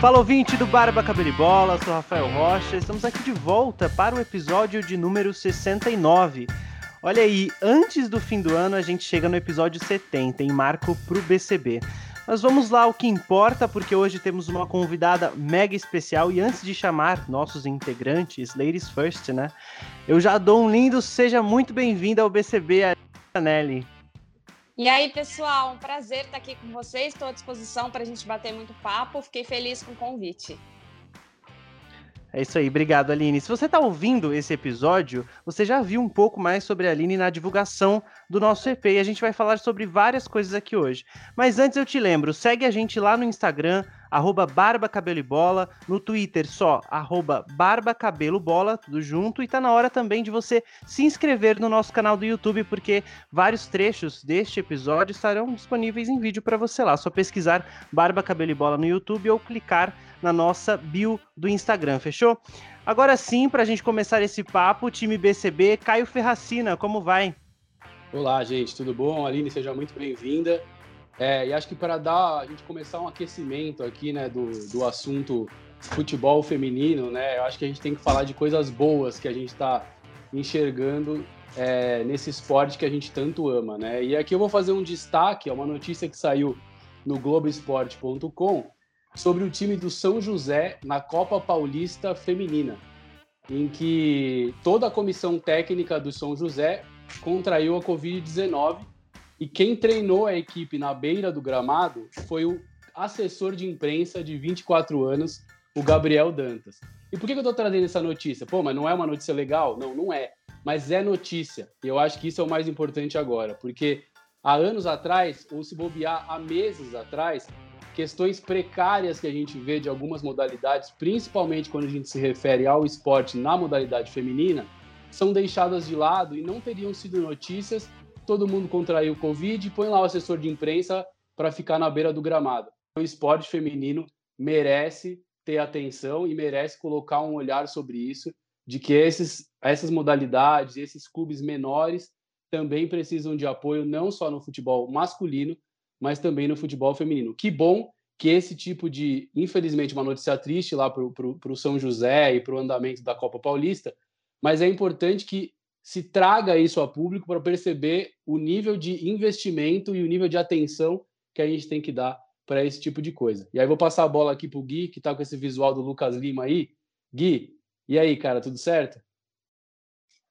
Fala ouvinte do Barba Cabelo e Bola, sou Rafael Rocha, estamos aqui de volta para o episódio de número 69. Olha aí, antes do fim do ano a gente chega no episódio 70, em marco pro BCB. Mas vamos lá, o que importa, porque hoje temos uma convidada mega especial e antes de chamar nossos integrantes, ladies first, né? Eu já dou um lindo, seja muito bem-vinda ao BCB, Nelly. E aí, pessoal, um prazer estar aqui com vocês. Estou à disposição para a gente bater muito papo. Fiquei feliz com o convite. É isso aí, obrigado, Aline. Se você está ouvindo esse episódio, você já viu um pouco mais sobre a Aline na divulgação do nosso EP e a gente vai falar sobre várias coisas aqui hoje. Mas antes eu te lembro, segue a gente lá no Instagram, arroba Barba Cabelo e Bola, no Twitter só, arroba Barba Cabelo Bola, tudo junto, e tá na hora também de você se inscrever no nosso canal do YouTube, porque vários trechos deste episódio estarão disponíveis em vídeo para você lá. Só pesquisar Barba Cabelo e Bola no YouTube ou clicar na nossa bio do Instagram, fechou? Agora sim, para a gente começar esse papo, time BCB, Caio Ferracina, como vai? Olá, gente, tudo bom? Aline, seja muito bem-vinda. É, e acho que para dar a gente começar um aquecimento aqui, né, do, do assunto futebol feminino, né, eu acho que a gente tem que falar de coisas boas que a gente está enxergando é, nesse esporte que a gente tanto ama, né? E aqui eu vou fazer um destaque, é uma notícia que saiu no Globoesporte.com sobre o time do São José na Copa Paulista Feminina, em que toda a comissão técnica do São José contraiu a Covid-19 e quem treinou a equipe na beira do gramado foi o assessor de imprensa de 24 anos, o Gabriel Dantas. E por que eu estou trazendo essa notícia? Pô, mas não é uma notícia legal? Não, não é. Mas é notícia. E eu acho que isso é o mais importante agora, porque há anos atrás, ou se bobear há meses atrás, questões precárias que a gente vê de algumas modalidades, principalmente quando a gente se refere ao esporte na modalidade feminina, são deixadas de lado e não teriam sido notícias todo mundo contraiu Covid, põe lá o assessor de imprensa para ficar na beira do gramado. O esporte feminino merece ter atenção e merece colocar um olhar sobre isso, de que esses, essas modalidades, esses clubes menores também precisam de apoio, não só no futebol masculino, mas também no futebol feminino. Que bom que esse tipo de, infelizmente, uma notícia triste lá para o São José e para o andamento da Copa Paulista, mas é importante que se traga isso a público para perceber o nível de investimento e o nível de atenção que a gente tem que dar para esse tipo de coisa. E aí vou passar a bola aqui para o Gui, que está com esse visual do Lucas Lima aí. Gui, e aí, cara, tudo certo?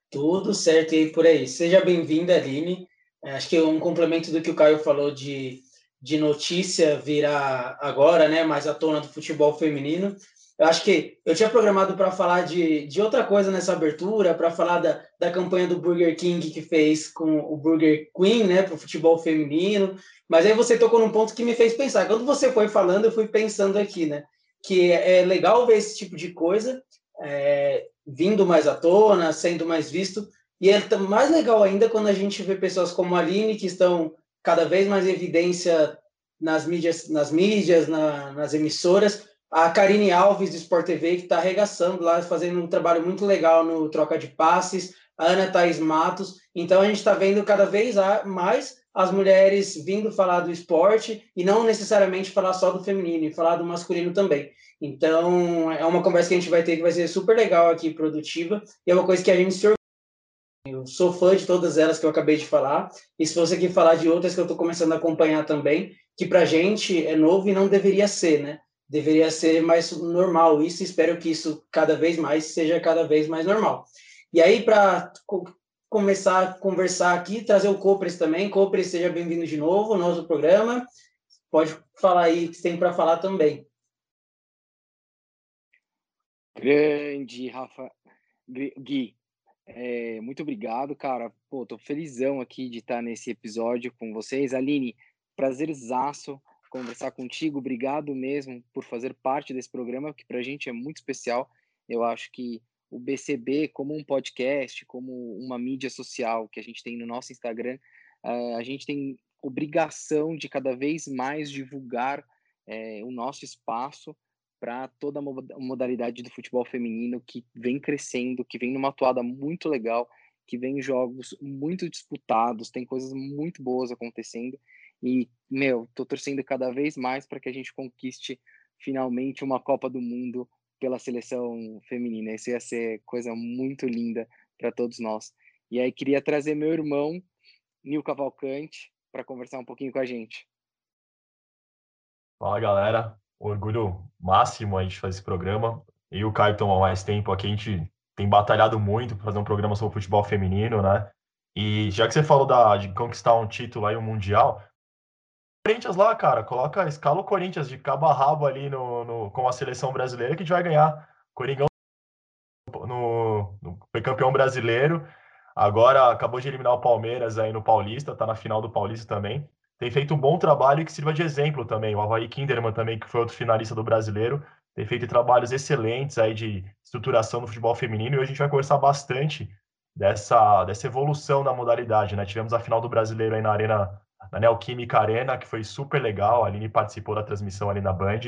Tudo certo e por aí. Seja bem-vinda, Aline. É, acho que um complemento do que o Caio falou de, de notícia virar agora, né, mais à tona do futebol feminino. Eu acho que eu tinha programado para falar de, de outra coisa nessa abertura, para falar da, da campanha do Burger King que fez com o Burger Queen, né, para o futebol feminino. Mas aí você tocou num ponto que me fez pensar. Quando você foi falando, eu fui pensando aqui, né, que é legal ver esse tipo de coisa é, vindo mais à tona, sendo mais visto. E é mais legal ainda quando a gente vê pessoas como a Aline, que estão cada vez mais em evidência nas mídias, nas mídias, na, nas emissoras, a Karine Alves, do Sport TV, que está arregaçando lá, fazendo um trabalho muito legal no troca de passes, a Ana Thaís Matos. Então, a gente está vendo cada vez mais as mulheres vindo falar do esporte e não necessariamente falar só do feminino, e falar do masculino também. Então, é uma conversa que a gente vai ter que vai ser super legal aqui, produtiva, e é uma coisa que a gente se eu sou fã de todas elas que eu acabei de falar, e se você quer falar de outras que eu estou começando a acompanhar também, que para a gente é novo e não deveria ser, né? Deveria ser mais normal isso, espero que isso cada vez mais seja cada vez mais normal. E aí, para co começar a conversar aqui, trazer o Copres também. Copres, seja bem-vindo de novo ao nosso programa. Pode falar aí que tem para falar também. Grande, Rafa. Gui, é, muito obrigado, cara. Pô, tô felizão aqui de estar nesse episódio com vocês. Aline, prazerzaço conversar contigo. Obrigado mesmo por fazer parte desse programa, que para a gente é muito especial. Eu acho que o BCB, como um podcast, como uma mídia social que a gente tem no nosso Instagram, uh, a gente tem obrigação de cada vez mais divulgar uh, o nosso espaço para toda a modalidade do futebol feminino que vem crescendo, que vem numa atuada muito legal, que vem jogos muito disputados, tem coisas muito boas acontecendo e, meu, tô torcendo cada vez mais para que a gente conquiste finalmente uma Copa do Mundo pela seleção feminina. Isso ia ser coisa muito linda para todos nós. E aí queria trazer meu irmão, Nil Cavalcante, para conversar um pouquinho com a gente. Fala galera, orgulho máximo a gente fazer esse programa. E o Caio estamos há mais tempo aqui, a gente tem batalhado muito para fazer um programa sobre futebol feminino, né? E já que você falou da, de conquistar um título aí, um Mundial, Corinthians lá, cara, coloca, escala o Corinthians de cabo a rabo ali no, no, com a seleção brasileira que a gente vai ganhar. Coringão no, no, foi campeão brasileiro, agora acabou de eliminar o Palmeiras aí no Paulista, tá na final do Paulista também. Tem feito um bom trabalho e que sirva de exemplo também. O Havaí Kinderman também, que foi outro finalista do brasileiro, tem feito trabalhos excelentes aí de estruturação no futebol feminino e hoje a gente vai conversar bastante dessa, dessa evolução na modalidade, né? Tivemos a final do brasileiro aí na Arena, na Neoquímica Arena, que foi super legal. A Aline participou da transmissão ali na Band,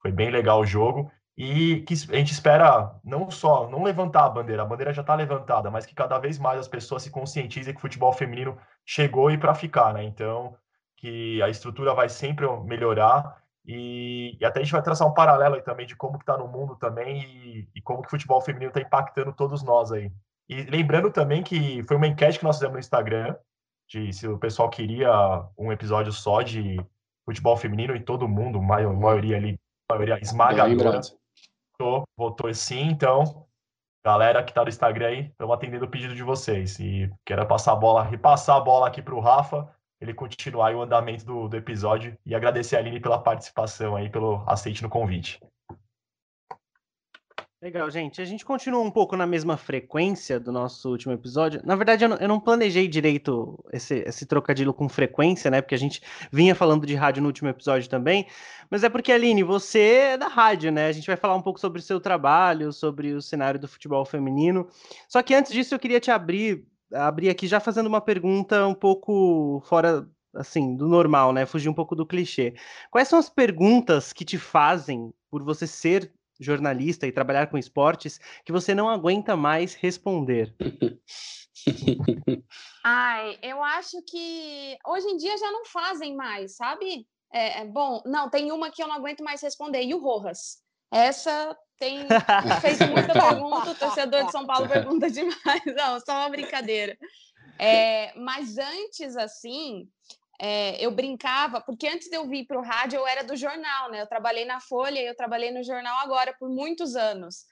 foi bem legal o jogo. E que a gente espera não só não levantar a bandeira, a bandeira já está levantada, mas que cada vez mais as pessoas se conscientizem que o futebol feminino chegou e para ficar, né? Então, que a estrutura vai sempre melhorar e, e, até a gente vai traçar um paralelo aí também de como que está no mundo também e, e como que o futebol feminino está impactando todos nós aí. E lembrando também que foi uma enquete que nós fizemos no Instagram, de se o pessoal queria um episódio só de futebol feminino e todo mundo, a maioria ali, a maioria esmagadora, votou, votou sim, então, galera que tá no Instagram aí, estamos atendendo o pedido de vocês. E quero passar a bola, repassar a bola aqui para o Rafa, ele continuar o andamento do, do episódio e agradecer a Aline pela participação aí, pelo aceite no convite. Legal, gente. A gente continua um pouco na mesma frequência do nosso último episódio. Na verdade, eu não, eu não planejei direito esse, esse, trocadilho com frequência, né? Porque a gente vinha falando de rádio no último episódio também. Mas é porque, Aline, você é da rádio, né? A gente vai falar um pouco sobre o seu trabalho, sobre o cenário do futebol feminino. Só que antes disso, eu queria te abrir, abrir aqui já fazendo uma pergunta um pouco fora assim, do normal, né? Fugir um pouco do clichê. Quais são as perguntas que te fazem por você ser jornalista e trabalhar com esportes que você não aguenta mais responder? Ai, eu acho que hoje em dia já não fazem mais, sabe? É, é, bom, não, tem uma que eu não aguento mais responder, e o Rojas. Essa tem fez muita pergunta, o torcedor de São Paulo pergunta demais. Não, só uma brincadeira. É, mas antes, assim, é, eu brincava, porque antes de eu vir para o rádio, eu era do jornal, né? Eu trabalhei na Folha e eu trabalhei no jornal agora por muitos anos.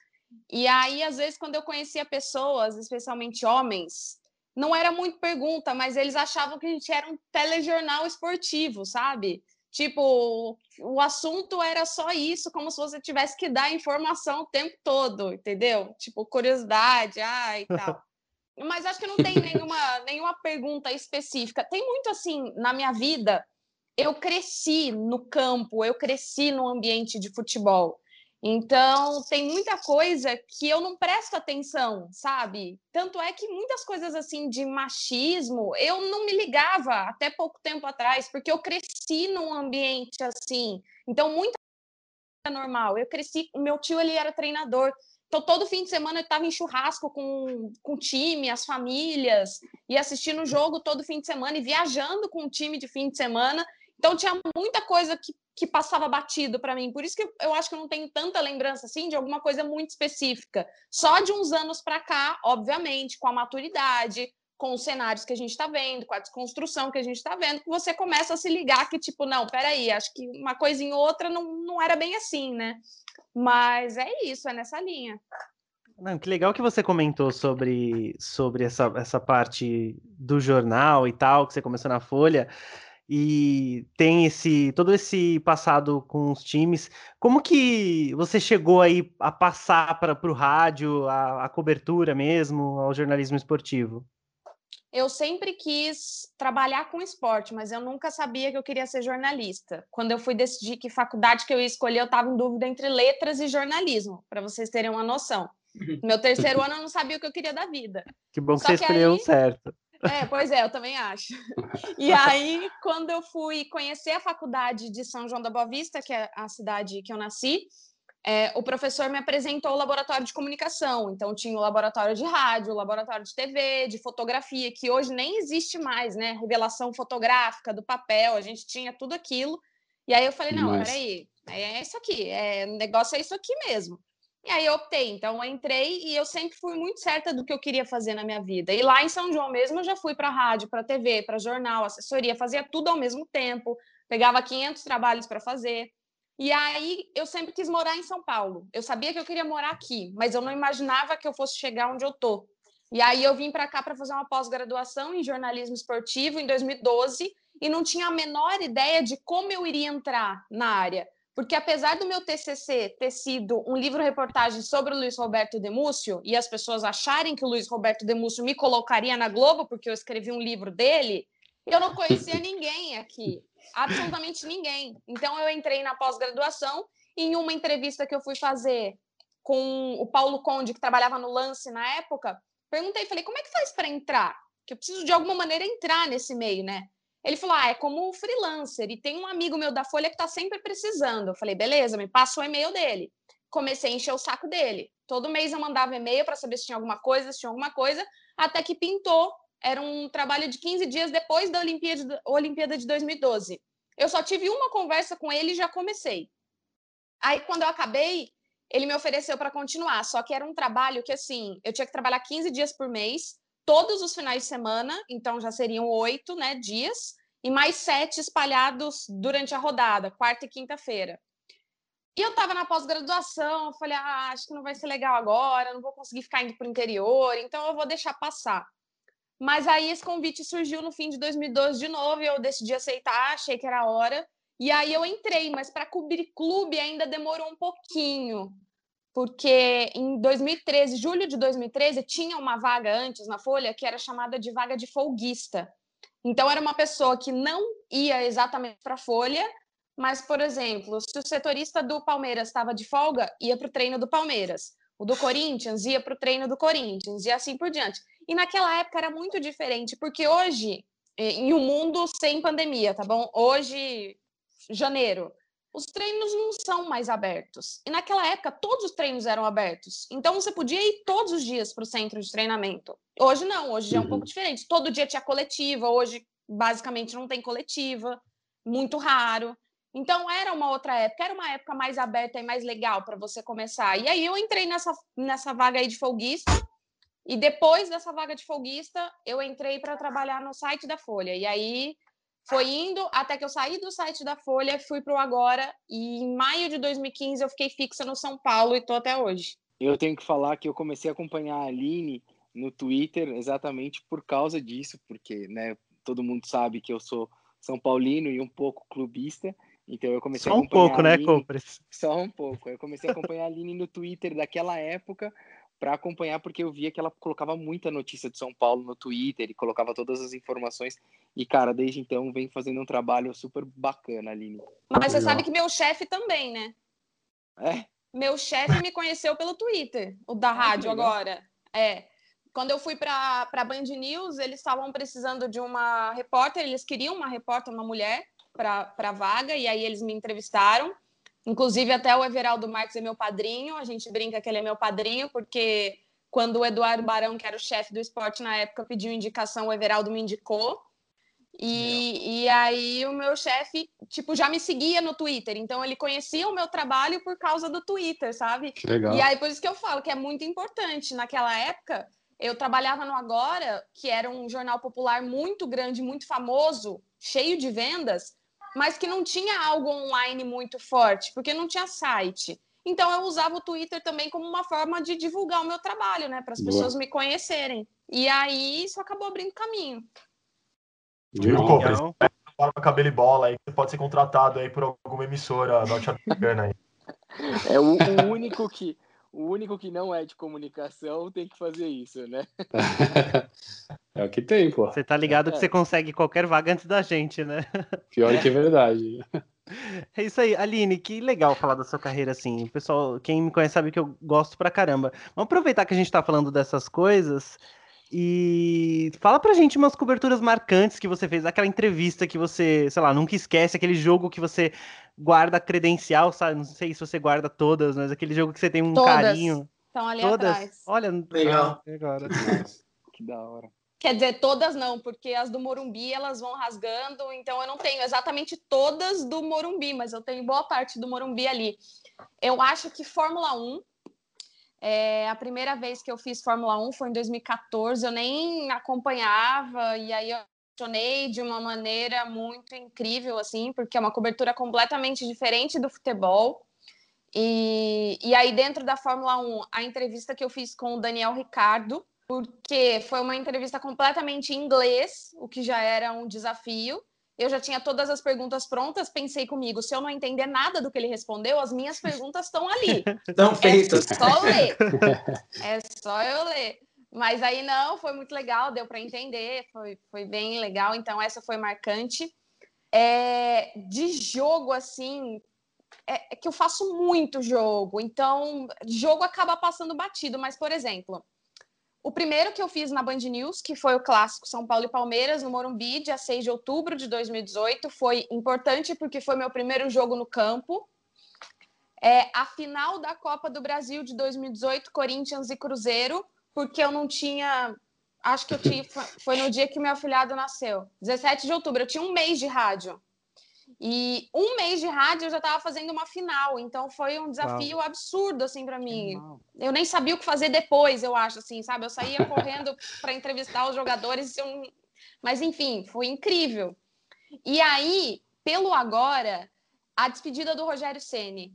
E aí, às vezes, quando eu conhecia pessoas, especialmente homens, não era muito pergunta, mas eles achavam que a gente era um telejornal esportivo, sabe? Tipo, o assunto era só isso, como se você tivesse que dar informação o tempo todo, entendeu? Tipo, curiosidade, ah, e tal. Mas acho que não tem nenhuma, nenhuma pergunta específica. Tem muito assim na minha vida. Eu cresci no campo, eu cresci no ambiente de futebol. Então, tem muita coisa que eu não presto atenção, sabe? Tanto é que muitas coisas assim de machismo, eu não me ligava até pouco tempo atrás, porque eu cresci num ambiente assim. Então, muita é normal. Eu cresci, o meu tio ele era treinador. Então, todo fim de semana eu estava em churrasco com, com o time, as famílias, e assistindo o jogo todo fim de semana e viajando com o time de fim de semana. Então, tinha muita coisa que, que passava batido para mim. Por isso que eu acho que eu não tenho tanta lembrança assim de alguma coisa muito específica. Só de uns anos para cá, obviamente, com a maturidade, com os cenários que a gente está vendo, com a desconstrução que a gente está vendo, que você começa a se ligar que, tipo, não, peraí, acho que uma coisa em outra não, não era bem assim, né? Mas é isso, é nessa linha. Não, que legal que você comentou sobre, sobre essa, essa parte do jornal e tal, que você começou na Folha, e tem esse todo esse passado com os times. Como que você chegou aí a passar para o rádio, a, a cobertura mesmo, ao jornalismo esportivo? Eu sempre quis trabalhar com esporte, mas eu nunca sabia que eu queria ser jornalista. Quando eu fui decidir que faculdade que eu ia escolher, eu estava em dúvida entre letras e jornalismo, para vocês terem uma noção. No meu terceiro ano eu não sabia o que eu queria da vida. Que bom que Só você que escolheu aí... certo. É, pois é, eu também acho. E aí, quando eu fui conhecer a faculdade de São João da Boa Vista, que é a cidade que eu nasci, é, o professor me apresentou o laboratório de comunicação. Então, tinha o laboratório de rádio, o laboratório de TV, de fotografia, que hoje nem existe mais, né? Revelação fotográfica do papel, a gente tinha tudo aquilo. E aí eu falei: não, Mas... peraí, é isso aqui, é, o negócio é isso aqui mesmo. E aí eu optei, então eu entrei e eu sempre fui muito certa do que eu queria fazer na minha vida. E lá em São João mesmo eu já fui para rádio, para TV, para jornal, assessoria, fazia tudo ao mesmo tempo, pegava 500 trabalhos para fazer. E aí eu sempre quis morar em São Paulo. Eu sabia que eu queria morar aqui, mas eu não imaginava que eu fosse chegar onde eu tô. E aí eu vim para cá para fazer uma pós-graduação em jornalismo esportivo em 2012 e não tinha a menor ideia de como eu iria entrar na área. Porque apesar do meu TCC ter sido um livro-reportagem sobre o Luiz Roberto Demúcio, e as pessoas acharem que o Luiz Roberto Demúcio me colocaria na Globo porque eu escrevi um livro dele, eu não conhecia ninguém aqui, absolutamente ninguém. Então eu entrei na pós-graduação e em uma entrevista que eu fui fazer com o Paulo Conde, que trabalhava no Lance na época, perguntei, falei, como é que faz para entrar? Que eu preciso de alguma maneira entrar nesse meio, né? Ele falou: ah, é como freelancer, e tem um amigo meu da Folha que está sempre precisando. Eu falei: beleza, me passa o e-mail dele. Comecei a encher o saco dele. Todo mês eu mandava e-mail para saber se tinha alguma coisa, se tinha alguma coisa, até que pintou. Era um trabalho de 15 dias depois da Olimpíada de 2012. Eu só tive uma conversa com ele e já comecei. Aí, quando eu acabei, ele me ofereceu para continuar, só que era um trabalho que, assim, eu tinha que trabalhar 15 dias por mês, todos os finais de semana, então já seriam oito né, dias, e mais sete espalhados durante a rodada, quarta e quinta-feira. E eu estava na pós-graduação, falei, ah, acho que não vai ser legal agora, não vou conseguir ficar indo para o interior, então eu vou deixar passar. Mas aí esse convite surgiu no fim de 2012 de novo, e eu decidi aceitar, achei que era a hora. E aí eu entrei, mas para cobrir clube ainda demorou um pouquinho, porque em 2013, julho de 2013, tinha uma vaga antes na Folha que era chamada de vaga de folguista. Então, era uma pessoa que não ia exatamente para a Folha, mas, por exemplo, se o setorista do Palmeiras estava de folga, ia para o treino do Palmeiras. O do Corinthians ia para o treino do Corinthians, e assim por diante. E naquela época era muito diferente, porque hoje, em um mundo sem pandemia, tá bom? Hoje, janeiro, os treinos não são mais abertos. E naquela época, todos os treinos eram abertos. Então, você podia ir todos os dias para o centro de treinamento. Hoje não, hoje é um pouco uhum. diferente. Todo dia tinha coletiva, hoje, basicamente, não tem coletiva, muito raro. Então, era uma outra época, era uma época mais aberta e mais legal para você começar. E aí, eu entrei nessa, nessa vaga aí de folguista. E depois dessa vaga de folguista, eu entrei para trabalhar no site da Folha. E aí, foi indo até que eu saí do site da Folha, fui para o Agora e em maio de 2015 eu fiquei fixa no São Paulo e estou até hoje. Eu tenho que falar que eu comecei a acompanhar a Aline no Twitter exatamente por causa disso, porque né, todo mundo sabe que eu sou São Paulino e um pouco clubista, então eu comecei Só a acompanhar. Só um pouco, né, Compres? Só um pouco. Eu comecei a acompanhar a Aline no Twitter daquela época para acompanhar, porque eu via que ela colocava muita notícia de São Paulo no Twitter e colocava todas as informações. E, cara, desde então vem fazendo um trabalho super bacana, Aline. Mas você sabe que meu chefe também, né? É? Meu chefe me conheceu pelo Twitter, o da ah, rádio agora. É. Quando eu fui para a Band News, eles estavam precisando de uma repórter, eles queriam uma repórter, uma mulher, para a vaga, e aí eles me entrevistaram. Inclusive, até o Everaldo Marques é meu padrinho, a gente brinca que ele é meu padrinho, porque quando o Eduardo Barão, que era o chefe do esporte na época, pediu indicação, o Everaldo me indicou. E, e aí o meu chefe, tipo, já me seguia no Twitter, então ele conhecia o meu trabalho por causa do Twitter, sabe? Legal. E aí por isso que eu falo que é muito importante. Naquela época, eu trabalhava no Agora, que era um jornal popular muito grande, muito famoso, cheio de vendas, mas que não tinha algo online muito forte, porque não tinha site. Então eu usava o Twitter também como uma forma de divulgar o meu trabalho, né, para as pessoas me conhecerem. E aí isso acabou abrindo caminho. Viu? Forma cabelo e bola aí, você pode ser contratado aí por alguma emissora norte-americana aí. É o, o único que o único que não é de comunicação tem que fazer isso, né? é o que tem, pô. Você tá ligado que você consegue qualquer vaga antes da gente, né? Pior que é verdade. É isso aí, Aline, que legal falar da sua carreira assim. O pessoal, quem me conhece sabe que eu gosto pra caramba. Vamos aproveitar que a gente tá falando dessas coisas e fala pra gente umas coberturas marcantes que você fez, aquela entrevista que você, sei lá, nunca esquece, aquele jogo que você guarda credencial, sabe? Não sei se você guarda todas, mas aquele jogo que você tem um todas. carinho. Estão ali todas. atrás. Olha, legal. Agora. que da hora. Quer dizer, todas não, porque as do Morumbi elas vão rasgando, então eu não tenho exatamente todas do Morumbi, mas eu tenho boa parte do Morumbi ali. Eu acho que Fórmula 1, é, a primeira vez que eu fiz Fórmula 1 foi em 2014, eu nem acompanhava, e aí eu apaixonei de uma maneira muito incrível, assim, porque é uma cobertura completamente diferente do futebol. E, e aí, dentro da Fórmula 1, a entrevista que eu fiz com o Daniel Ricardo, porque foi uma entrevista completamente em inglês, o que já era um desafio. Eu já tinha todas as perguntas prontas, pensei comigo, se eu não entender nada do que ele respondeu, as minhas perguntas estão ali. Estão feitas. É só ler. É só eu ler. Mas aí não, foi muito legal, deu para entender, foi, foi bem legal, então essa foi marcante. É, de jogo, assim, é, é que eu faço muito jogo, então jogo acaba passando batido, mas, por exemplo, o primeiro que eu fiz na Band News, que foi o clássico São Paulo e Palmeiras, no Morumbi, dia 6 de outubro de 2018, foi importante porque foi meu primeiro jogo no campo. É, a final da Copa do Brasil de 2018, Corinthians e Cruzeiro, porque eu não tinha. Acho que eu tinha. Foi no dia que meu afilhado nasceu, 17 de outubro. Eu tinha um mês de rádio. E um mês de rádio eu já estava fazendo uma final, então foi um desafio Uau. absurdo assim para mim. Eu nem sabia o que fazer depois, eu acho assim, sabe? Eu saía correndo para entrevistar os jogadores, eu... mas enfim, foi incrível. E aí, pelo agora, a despedida do Rogério Ceni,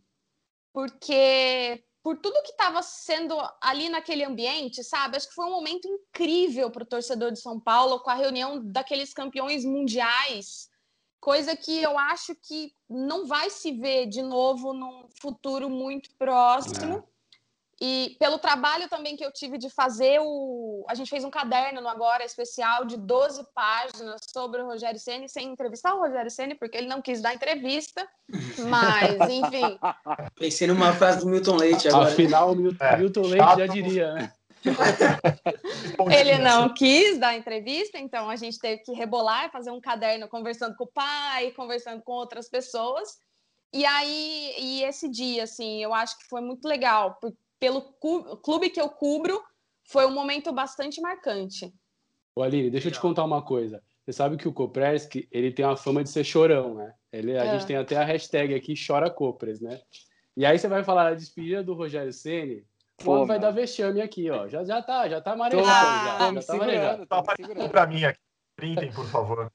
porque por tudo que estava sendo ali naquele ambiente, sabe? Acho que foi um momento incrível para o torcedor de São Paulo, com a reunião daqueles campeões mundiais, coisa que eu acho que não vai se ver de novo num futuro muito próximo. É. E pelo trabalho também que eu tive de fazer o. A gente fez um caderno no Agora especial de 12 páginas sobre o Rogério Senni, sem entrevistar o Rogério Senni, porque ele não quis dar entrevista. Mas, enfim. Pensei numa frase do Milton Leite agora. Afinal, o Milton, é. Milton Leite já diria, né? Ele não quis dar entrevista, então a gente teve que rebolar, fazer um caderno conversando com o pai, conversando com outras pessoas. E aí, e esse dia, assim, eu acho que foi muito legal, pelo clube que eu cubro, foi um momento bastante marcante. Ô Aline, deixa eu te contar uma coisa. Você sabe que o Kopreski, ele tem a fama de ser chorão, né? Ele, a é. gente tem até a hashtag aqui, chora Copres, né? E aí você vai falar a despedida do Rogério Ceni, Pô, vai dar vexame aqui, ó. Já, já tá, já tá marejando. Ah, já, já tá marejando. Tá pra mim aqui. Printem, por favor.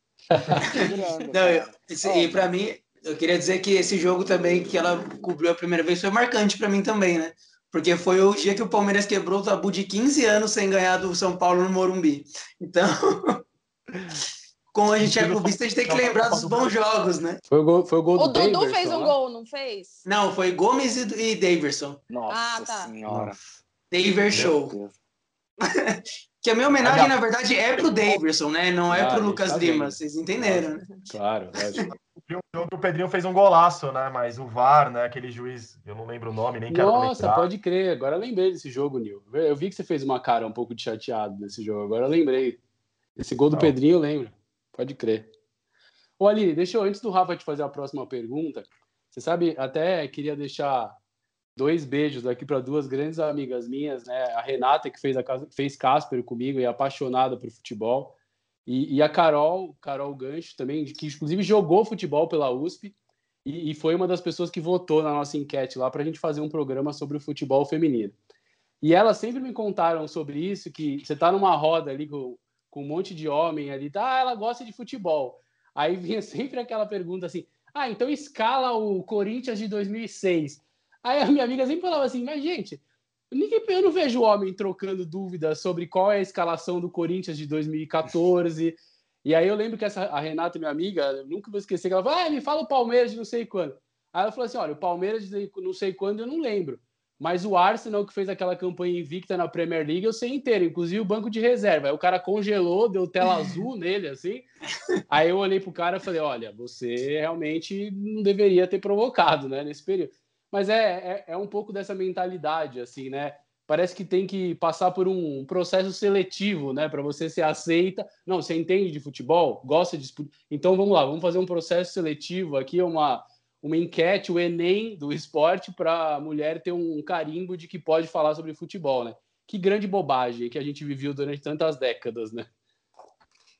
Não, eu, e para mim, eu queria dizer que esse jogo também, que ela cobriu a primeira vez, foi marcante para mim também, né? porque foi o dia que o Palmeiras quebrou o tabu de 15 anos sem ganhar do São Paulo no Morumbi. Então, como a gente é clubista, a gente tem que lembrar dos bons jogos, né? Foi o gol, foi o gol do O Dudu fez um gol, não fez? Não, foi Gomes e, e Daverson. Nossa ah, tá. senhora. Daver Show. que a minha homenagem, na verdade, é pro Daverson, né? Não é pro Lucas tá Lima. Vocês entenderam, né? Claro, lógico o Pedrinho fez um golaço, né? Mas o VAR, né? Aquele juiz, eu não lembro o nome, nem quero Nossa, lembrar. pode crer. Agora lembrei desse jogo, Nil. Eu vi que você fez uma cara um pouco de chateado nesse jogo. Agora eu lembrei. Esse gol do não. Pedrinho eu lembro. Pode crer. Ô, Aline, deixa eu, antes do Rafa te fazer a próxima pergunta, você sabe, até queria deixar dois beijos aqui para duas grandes amigas minhas, né? A Renata, que fez, a, fez Casper comigo e é apaixonada por futebol. E, e, a Carol, Carol Gancho também, que inclusive jogou futebol pela USP e, e foi uma das pessoas que votou na nossa enquete lá para a gente fazer um programa sobre o futebol feminino. E elas sempre me contaram sobre isso, que você está numa roda ali com, com um monte de homem ali, tá, ah, ela gosta de futebol. Aí vinha sempre aquela pergunta assim, ah, então escala o Corinthians de 2006. Aí a minha amiga sempre falava assim, mas gente, Ninguém, eu não vejo homem trocando dúvidas sobre qual é a escalação do Corinthians de 2014. E aí eu lembro que essa, a Renata, minha amiga, nunca vou esquecer que ela falou: ah, me fala o Palmeiras de não sei quando. Aí ela falou assim: olha, o Palmeiras de não sei quando eu não lembro. Mas o Arsenal, que fez aquela campanha invicta na Premier League, eu sei inteiro, inclusive o banco de reserva. Aí o cara congelou, deu tela azul nele, assim. Aí eu olhei pro cara e falei: olha, você realmente não deveria ter provocado, né, nesse período. Mas é, é, é, um pouco dessa mentalidade, assim, né? Parece que tem que passar por um processo seletivo, né? Para você ser aceita. Não, você entende de futebol, gosta de. Então vamos lá, vamos fazer um processo seletivo aqui, uma, uma enquete, o Enem do esporte, para a mulher ter um carimbo de que pode falar sobre futebol, né? Que grande bobagem que a gente viveu durante tantas décadas, né?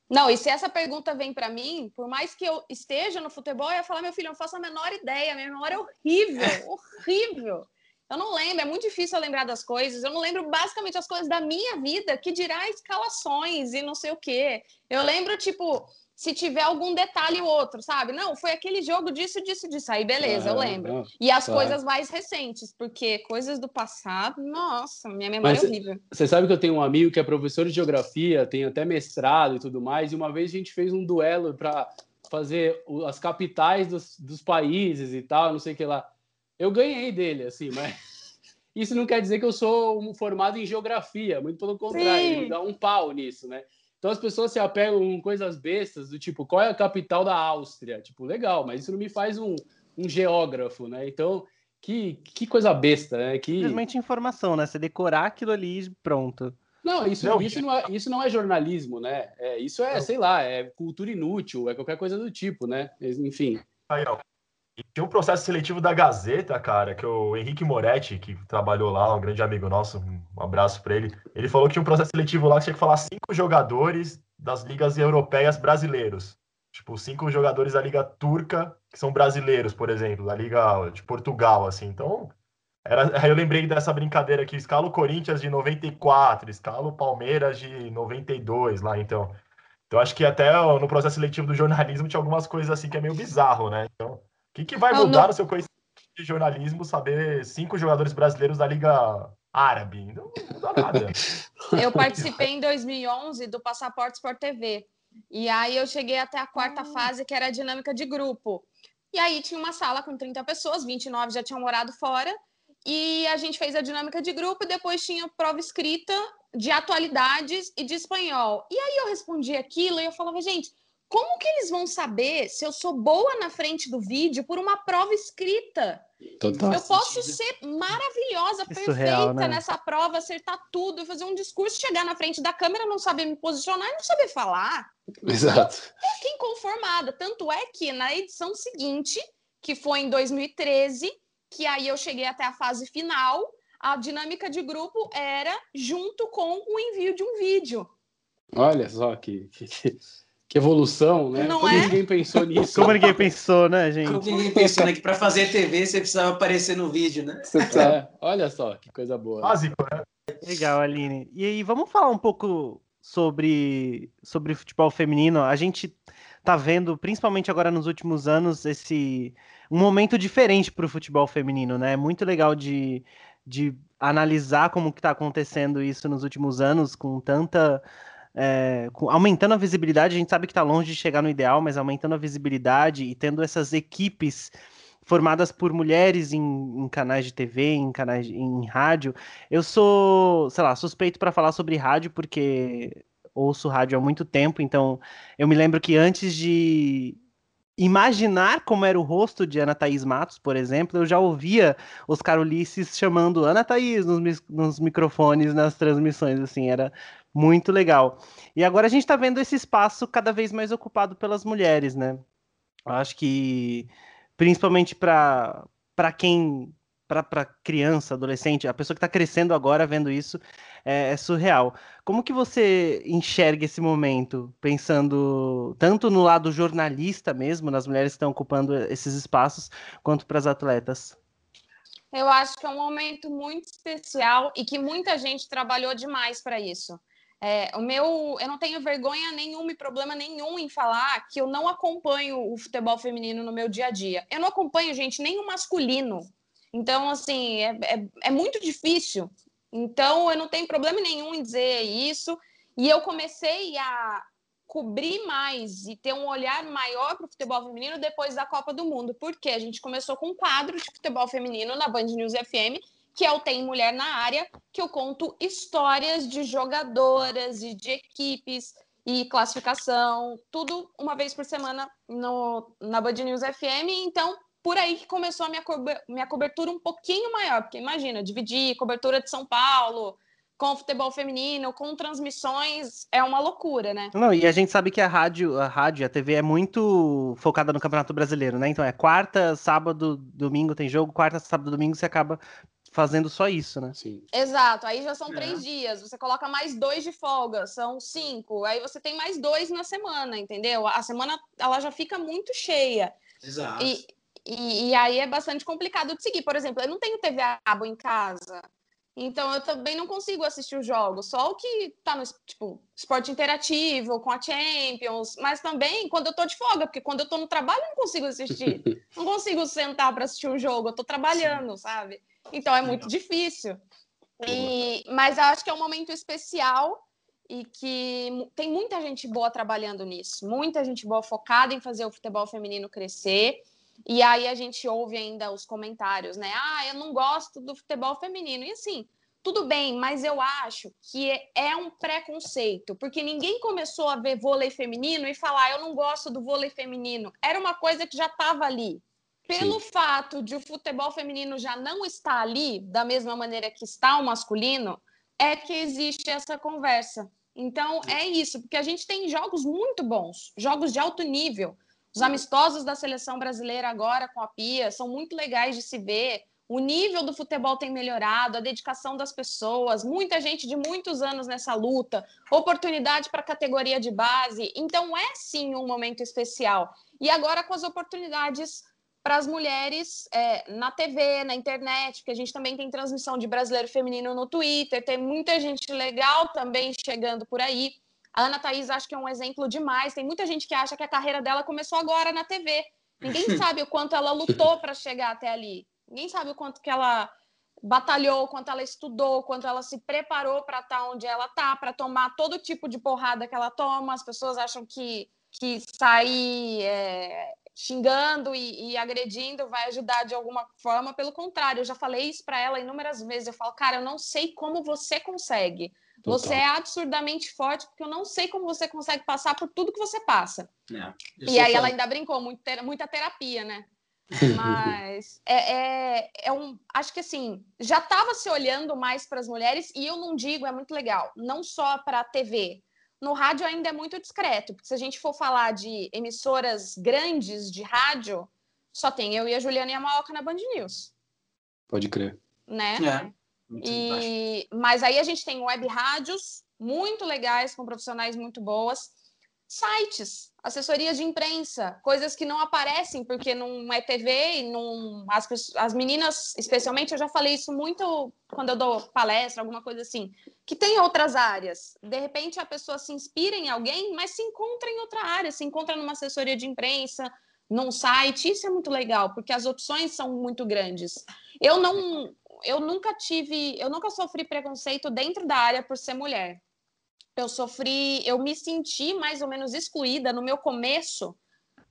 Não, e se essa pergunta vem para mim, por mais que eu esteja no futebol, eu ia falar, meu filho, eu não faço a menor ideia, minha memória é horrível, horrível. Eu não lembro, é muito difícil lembrar das coisas. Eu não lembro basicamente as coisas da minha vida, que dirá escalações e não sei o quê. Eu lembro, tipo, se tiver algum detalhe ou outro, sabe? Não, foi aquele jogo disso, disso, disso. Aí, beleza, eu lembro. e as coisas mais recentes, porque coisas do passado, nossa, minha memória Mas é horrível. Você sabe que eu tenho um amigo que é professor de geografia, tem até mestrado e tudo mais, e uma vez a gente fez um duelo para fazer as capitais dos, dos países e tal, não sei o que lá. Eu ganhei dele, assim, mas isso não quer dizer que eu sou um formado em geografia, muito pelo contrário, Sim. dá um pau nisso, né? Então as pessoas se apegam em coisas bestas, do tipo, qual é a capital da Áustria? Tipo, legal, mas isso não me faz um, um geógrafo, né? Então, que, que coisa besta, né? Que... Simplesmente informação, né? Você decorar aquilo ali e pronto. Não, isso não, isso não, é, isso não é jornalismo, né? É, isso é, sei lá, é cultura inútil, é qualquer coisa do tipo, né? Enfim. Aí, ó. E tinha um processo seletivo da Gazeta, cara, que o Henrique Moretti, que trabalhou lá, um grande amigo nosso, um abraço para ele, ele falou que tinha um processo seletivo lá que tinha que falar cinco jogadores das ligas europeias brasileiros. Tipo, cinco jogadores da Liga Turca, que são brasileiros, por exemplo, da Liga de Portugal, assim. Então, era, aí eu lembrei dessa brincadeira aqui, escala o Corinthians de 94, escala o Palmeiras de 92 lá, então. Então, acho que até no processo seletivo do jornalismo tinha algumas coisas assim que é meio bizarro, né? Então, que, que vai mudar não... no seu conhecimento de jornalismo saber cinco jogadores brasileiros da Liga Árabe? Não, não muda nada. eu participei em 2011 do Passaporte Sport TV. E aí eu cheguei até a quarta ah. fase, que era a dinâmica de grupo. E aí tinha uma sala com 30 pessoas, 29 já tinham morado fora. E a gente fez a dinâmica de grupo e depois tinha prova escrita de atualidades e de espanhol. E aí eu respondi aquilo e eu falava, gente, como que eles vão saber se eu sou boa na frente do vídeo por uma prova escrita? Total eu posso ser maravilhosa, Isso perfeita real, né? nessa prova, acertar tudo, fazer um discurso, chegar na frente da câmera, não saber me posicionar e não saber falar. Exato. Eu fiquei inconformada. Tanto é que na edição seguinte, que foi em 2013, que aí eu cheguei até a fase final, a dinâmica de grupo era junto com o envio de um vídeo. Olha só que, que evolução, né? Não Como é? ninguém pensou nisso. Como ninguém pensou, né, gente? Como ninguém pensou, né? Que para fazer TV você precisava aparecer no vídeo, né? É, olha só, que coisa boa. Básico, né? Legal, Aline. E aí, vamos falar um pouco sobre, sobre futebol feminino. A gente tá vendo, principalmente agora nos últimos anos, esse um momento diferente para o futebol feminino, né? É muito legal de, de analisar como que tá acontecendo isso nos últimos anos, com tanta é, aumentando a visibilidade, a gente sabe que está longe de chegar no ideal, mas aumentando a visibilidade e tendo essas equipes formadas por mulheres em, em canais de TV, em canais de, em rádio. Eu sou, sei lá, suspeito para falar sobre rádio porque ouço rádio há muito tempo, então eu me lembro que antes de imaginar como era o rosto de Ana Thaís Matos, por exemplo, eu já ouvia os Carolices chamando Ana Thaís nos, nos microfones, nas transmissões, assim, era muito legal. E agora a gente está vendo esse espaço cada vez mais ocupado pelas mulheres, né? Eu acho que, principalmente para quem para criança, adolescente, a pessoa que está crescendo agora vendo isso, é, é, surreal. Como que você enxerga esse momento, pensando tanto no lado jornalista mesmo, nas mulheres que estão ocupando esses espaços, quanto para as atletas? Eu acho que é um momento muito especial e que muita gente trabalhou demais para isso. É, o meu, eu não tenho vergonha nenhuma e problema nenhum em falar que eu não acompanho o futebol feminino no meu dia a dia. Eu não acompanho, gente, nem o masculino. Então, assim, é, é, é muito difícil. Então, eu não tenho problema nenhum em dizer isso. E eu comecei a cobrir mais e ter um olhar maior para o futebol feminino depois da Copa do Mundo, porque a gente começou com um quadro de futebol feminino na Band News FM que é o Tem Mulher na Área, que eu conto histórias de jogadoras e de equipes e classificação, tudo uma vez por semana no, na Band News FM. Então, por aí que começou a minha, minha cobertura um pouquinho maior, porque imagina, dividir cobertura de São Paulo, com futebol feminino, com transmissões, é uma loucura, né? Não, e a gente sabe que a rádio, a rádio, a TV é muito focada no Campeonato Brasileiro, né? Então é quarta, sábado, domingo tem jogo, quarta, sábado, domingo você acaba fazendo só isso, né? Sim. Exato, aí já são É. três dias, você coloca mais dois de folga, são cinco, aí você tem mais dois na semana, entendeu? A semana ela já fica muito cheia. Exato. E, e, e aí é bastante complicado de seguir. Por exemplo, eu não tenho TV a cabo em casa, então eu também não consigo assistir os jogos, só o que tá no tipo, esporte interativo, com a Champions, mas também quando eu tô de folga, porque quando eu tô no trabalho eu não consigo assistir. não consigo sentar para assistir um jogo, eu tô trabalhando, sabe? Então é muito difícil. E, mas eu acho que é um momento especial e que tem muita gente boa trabalhando nisso, muita gente boa focada em fazer o futebol feminino crescer. E aí a gente ouve ainda os comentários, né? Ah, eu não gosto do futebol feminino. E assim, tudo bem, mas eu acho que é- um preconceito, porque ninguém começou a ver vôlei feminino e falar, eu não gosto do vôlei feminino. Era uma coisa que já estava ali. Pelo fato de o futebol feminino já não estar ali, da mesma maneira que está o masculino, é que existe essa conversa. Então, é isso, porque a gente tem jogos muito bons, jogos de alto nível. Os amistosos da seleção brasileira agora com a Pia são muito legais de se ver. O nível do futebol tem melhorado, a dedicação das pessoas, muita gente de muitos anos nessa luta, oportunidade para a categoria de base. Então, é sim um momento especial. E agora com as oportunidades para as mulheres é, na TV, na internet, porque a gente também tem transmissão de brasileiro feminino no Twitter, tem muita gente legal também chegando por aí. A Ana Thaís acho que é um exemplo demais. Tem muita gente que acha que a carreira dela começou agora na TV. Ninguém sabe o quanto ela lutou para chegar até ali. Ninguém sabe o quanto que ela batalhou, o quanto ela estudou, o quanto ela se preparou para estar onde ela está, para tomar todo tipo de porrada que ela toma. As pessoas acham que, que sair é, xingando e, e agredindo vai ajudar de alguma forma. Pelo contrário, eu já falei isso para ela inúmeras vezes. Eu falo, cara, eu não sei como você consegue. Total. Você é absurdamente forte, porque eu não sei como você consegue passar por tudo que você passa. É, E sou aí fã. ela ainda brincou, muita terapia, né? Mas é, é, é um. Acho que assim, já estava se olhando mais para as mulheres, e eu não digo, é muito legal, não só para a TV. No rádio ainda é muito discreto, porque se a gente for falar de emissoras grandes de rádio, só tem eu e a Juliana Yamaoka na Band News, Pode crer. né? É, muito. E, mas aí a gente tem web rádios muito legais, com profissionais muito boas, sites, assessorias de imprensa, coisas que não aparecem porque não é TV e não, as, as meninas, especialmente, eu já falei isso muito quando eu dou palestra, alguma coisa assim, que tem outras áreas. De repente a pessoa se inspira em alguém, mas se encontra em outra área, se encontra numa assessoria de imprensa, num site, isso é muito legal, porque as opções são muito grandes. Eu não, eu nunca tive, eu nunca sofri preconceito dentro da área por ser mulher. Eu sofri, eu me senti mais ou menos excluída no meu começo,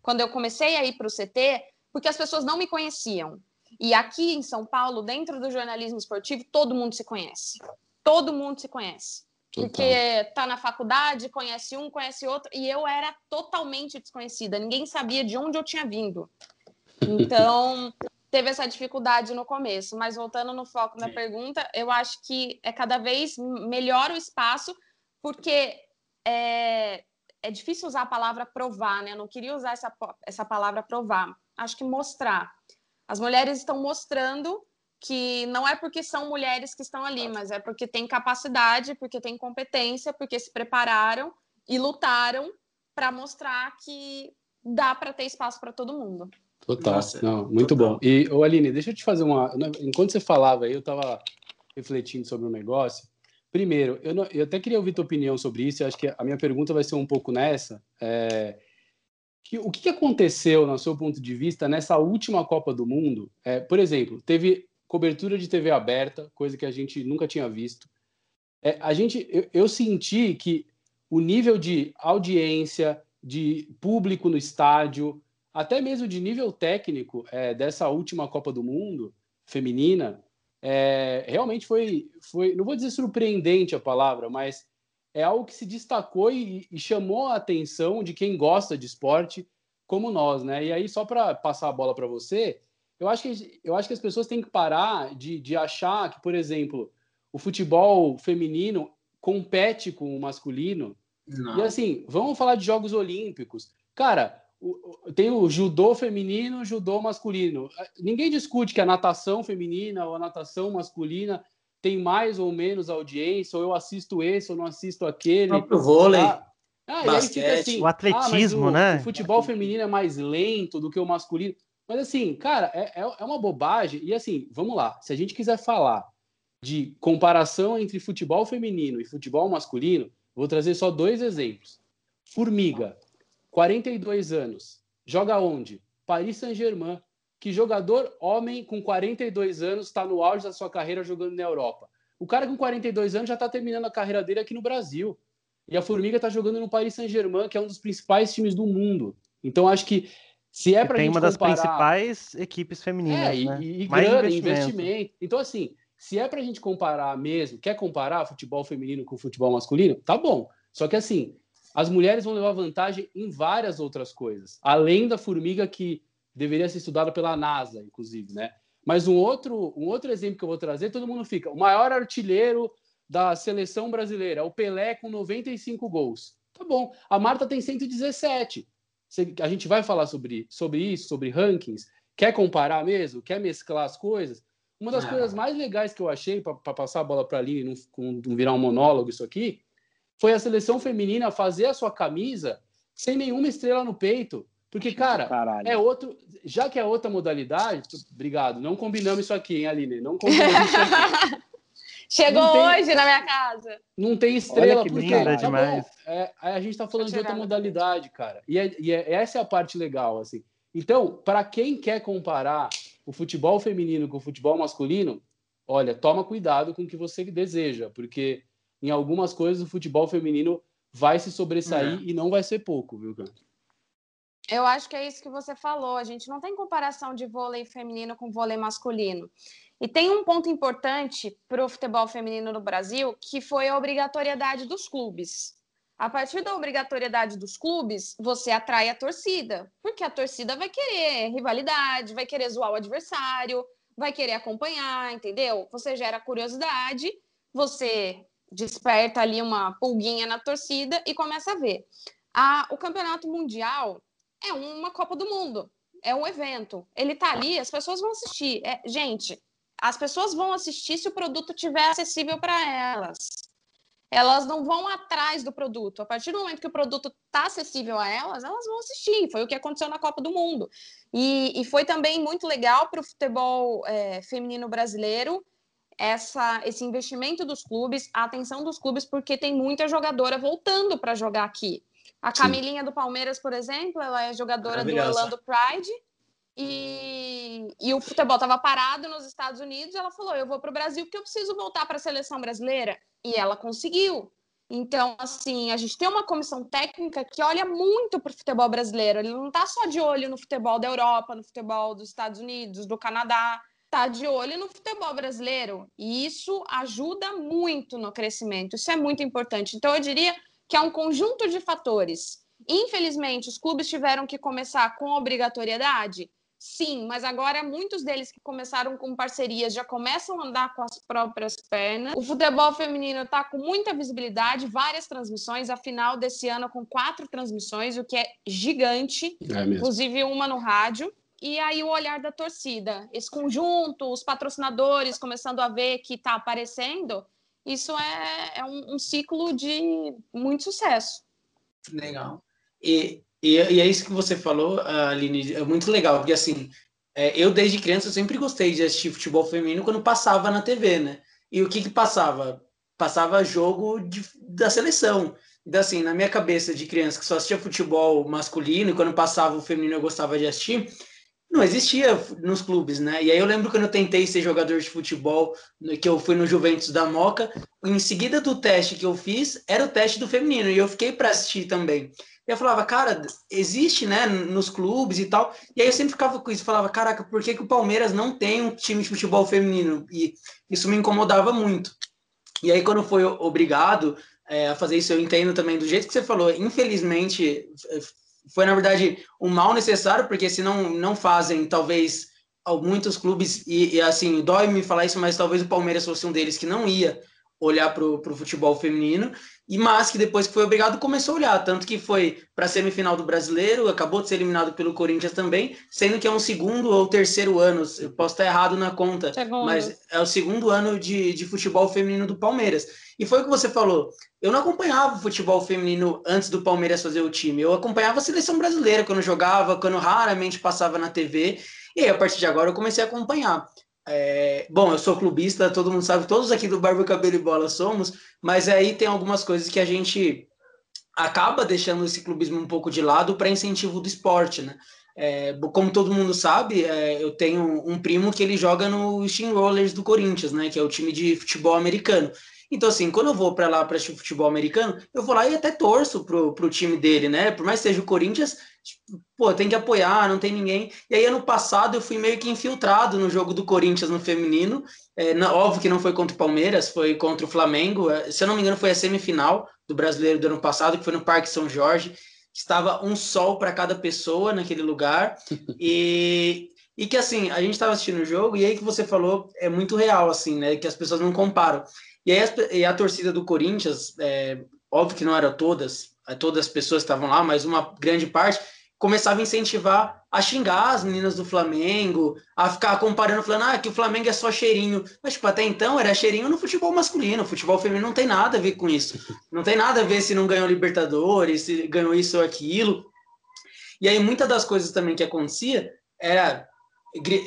quando eu comecei a ir para o CT, porque as pessoas não me conheciam. E aqui em São Paulo, dentro do jornalismo esportivo, todo mundo se conhece. Todo mundo se conhece. Total. Porque tá na faculdade, conhece um, conhece outro, e eu era totalmente desconhecida. Ninguém sabia de onde eu tinha vindo. Então, teve essa dificuldade no começo. Mas voltando no foco da Sim. pergunta, eu acho que é cada vez melhor o espaço, porque é, é difícil usar a palavra provar, né? Eu não queria usar essa, essa palavra provar. Acho que mostrar. As mulheres estão mostrando que não é porque são mulheres que estão ali, mas é porque têm capacidade, porque têm competência, porque se prepararam e lutaram para mostrar que dá para ter espaço para todo mundo. Total. Nossa, Não, muito total. bom. E, ô Aline, deixa eu te fazer uma. Enquanto você falava aí, eu estava refletindo sobre o negócio. Primeiro, eu, não- eu até queria ouvir tua opinião sobre isso. Eu acho que a minha pergunta vai ser um pouco nessa. É, que, o que que aconteceu, no seu ponto de vista, nessa última Copa do Mundo? É, por exemplo, teve cobertura de TV aberta, coisa que a gente nunca tinha visto. É, a gente, eu, eu senti que o nível de audiência, de público no estádio, até mesmo de nível técnico é, dessa última Copa do Mundo feminina, é, realmente foi, foi, não vou dizer surpreendente a palavra, mas é algo que se destacou e, e chamou a atenção de quem gosta de esporte como nós, né? E aí, só para passar a bola para você, eu acho, que, eu acho que as pessoas têm que parar de, de achar que, por exemplo, o futebol feminino compete com o masculino Não. e assim, vamos falar de Jogos Olímpicos. Cara, tem o judô feminino, judô masculino. Ninguém discute que a natação feminina ou a natação masculina tem mais ou menos audiência, ou eu assisto esse ou não assisto aquele. O vôlei. Ah, ah, basquete, assim, o atletismo, ah, o, né? O futebol feminino é mais lento do que o masculino. Mas assim, cara, é, é, é uma bobagem. E assim, vamos lá. Se a gente quiser falar de comparação entre futebol feminino e futebol masculino, vou trazer só dois exemplos. Formiga, 42 anos, joga onde? Paris Saint-Germain. Que jogador homem com 42 anos está no auge da sua carreira jogando na Europa? O cara com 42 anos já está terminando a carreira dele aqui no Brasil. E a Formiga está jogando no Paris Saint-Germain, que é um dos principais times do mundo. Então, acho que se é para Tem uma das principais equipes femininas. É, né? e, e grana, investimento. investimento. Então, assim, se é para a gente comparar mesmo, quer comparar futebol feminino com futebol masculino, tá bom. Só que, assim, as mulheres vão levar vantagem em várias outras coisas, além da formiga que deveria ser estudada pela NASA, inclusive, né? Mas um outro, um outro exemplo que eu vou trazer, todo mundo fica, o maior artilheiro da seleção brasileira, o Pelé com 95 gols. Tá bom, a Marta tem 117. A gente vai falar sobre, sobre isso, sobre rankings. Quer comparar mesmo? Quer mesclar as coisas? Uma das ah. coisas mais legais que eu achei, para passar a bola para a Aline e não, não virar um monólogo isso aqui, foi a seleção feminina fazer a sua camisa sem nenhuma estrela no peito. Porque, cara, Caralho. é outro. Já que é outra modalidade, obrigado. Não combinamos isso aqui, hein, Aline? Não combinamos isso aqui. Chegou tem, hoje na minha casa. Não tem estrela, porque linda, tá demais. É, a gente está falando de outra modalidade, cara. E, é, e é, essa é a parte legal, assim. Então, para quem quer comparar o futebol feminino com o futebol masculino, olha, toma cuidado com o que você deseja, porque em algumas coisas o futebol feminino vai se sobressair é. e não vai ser pouco, viu, cara? Eu acho que é isso que você falou. A gente não tem comparação de vôlei feminino com vôlei masculino. E tem um ponto importante para o futebol feminino no Brasil, que foi a obrigatoriedade dos clubes. A partir da obrigatoriedade dos clubes, você atrai a torcida, porque a torcida vai querer rivalidade, vai querer zoar o adversário, vai querer acompanhar, entendeu? Você gera curiosidade, você desperta ali uma pulguinha na torcida e começa a ver. A, o campeonato mundial é uma Copa do Mundo, é um evento. Ele tá ali, as pessoas vão assistir. É, gente, as pessoas vão assistir se o produto estiver acessível para elas. Elas não vão atrás do produto. A partir do momento que o produto está acessível a elas, elas vão assistir. Foi o que aconteceu na Copa do Mundo. E, e foi também muito legal para o futebol é, feminino brasileiro essa, esse investimento dos clubes, a atenção dos clubes, porque tem muita jogadora voltando para jogar aqui. A Camilinha Sim. do Palmeiras, por exemplo, ela é jogadora do Orlando Pride. E, e o futebol estava parado nos Estados Unidos. Ela falou: Eu vou para o Brasil porque eu preciso voltar para a seleção brasileira. E ela conseguiu. Então, assim, a gente tem uma comissão técnica que olha muito para o futebol brasileiro. Ele não está só de olho no futebol da Europa, no futebol dos Estados Unidos, do Canadá está de olho no futebol brasileiro. E isso ajuda muito no crescimento. Isso é muito importante. Então, eu diria que é um conjunto de fatores. Infelizmente, os clubes tiveram que começar com obrigatoriedade. Sim, mas agora muitos deles que começaram com parcerias já começam a andar com as próprias pernas. O futebol feminino está com muita visibilidade, várias transmissões, a final desse ano com quatro transmissões, o que é gigante, é inclusive uma no rádio e aí o olhar da torcida, esse conjunto, os patrocinadores começando a ver que está aparecendo, isso é, é um, um, ciclo de muito sucesso. Legal. E, e, e, é isso que você falou, Aline, é muito legal, porque assim, é, eu desde criança sempre gostei de assistir futebol feminino quando passava na TV, né? E o que que passava? Passava jogo de, da seleção. Então, assim, na minha cabeça de criança que só assistia futebol masculino, e quando passava o feminino eu gostava de assistir, não existia nos clubes, né? E aí eu lembro quando eu tentei ser jogador de futebol, que eu fui no Juventus da Moca, em seguida do teste que eu fiz, era o teste do feminino, e eu fiquei para assistir também. E eu falava, cara, existe, né, nos clubes e tal. E aí eu sempre ficava com isso, falava, caraca, por que, que o Palmeiras não tem um time de futebol feminino? E isso me incomodava muito. E aí quando foi obrigado é, a fazer isso, eu entendo também do jeito que você falou. Infelizmente, foi, na verdade, um mal necessário, porque se não, não fazem, talvez muitos clubes, e, e, assim, dói me falar isso, mas talvez o Palmeiras fosse um deles que não ia olhar para o futebol feminino, e mas que depois que foi obrigado começou a olhar, tanto que foi para a semifinal do Brasileiro, acabou de ser eliminado pelo Corinthians também, sendo que é um segundo ou terceiro ano, eu posso estar errado na conta, segundo. mas é o segundo ano de, de futebol feminino do Palmeiras. E foi o que você falou, eu não acompanhava o futebol feminino antes do Palmeiras fazer o time, eu acompanhava a seleção brasileira quando jogava, quando raramente passava na TV, e aí, a partir de agora eu comecei a acompanhar. É, bom, eu sou clubista, todo mundo sabe, todos aqui do Barba, Cabelo e Bola somos, mas aí tem algumas coisas que a gente acaba deixando esse clubismo um pouco de lado para incentivo do esporte, né? É, como todo mundo sabe, é, eu tenho um primo que ele joga no Steamrollers do Corinthians, né? Que é o time de futebol americano. Então, assim, quando eu vou para lá para assistir futebol americano, eu vou lá e até torço pro, pro time dele, né? Por mais que seja o Corinthians, pô, tem que apoiar, não tem ninguém. E aí, ano passado, eu fui meio que infiltrado no jogo do Corinthians no feminino. É, não, óbvio que não foi contra o Palmeiras, foi contra o Flamengo. É, se eu não me engano, foi a semifinal do brasileiro do ano passado, que foi no Parque São Jorge. Estava um sol para cada pessoa naquele lugar. E, e que assim, a gente estava assistindo o jogo, e aí que você falou é muito real, assim, né? Que as pessoas não comparam. E aí e a torcida do Corinthians, é, óbvio que não eram todas, todas as pessoas estavam lá, mas uma grande parte, começava a incentivar a xingar as meninas do Flamengo, a ficar comparando, falando ah, que o Flamengo é só cheirinho. Mas, tipo, até então era cheirinho no futebol masculino. O futebol feminino não tem nada a ver com isso. Não tem nada a ver se não ganhou Libertadores, se ganhou isso ou aquilo. E aí, muitas das coisas também que acontecia era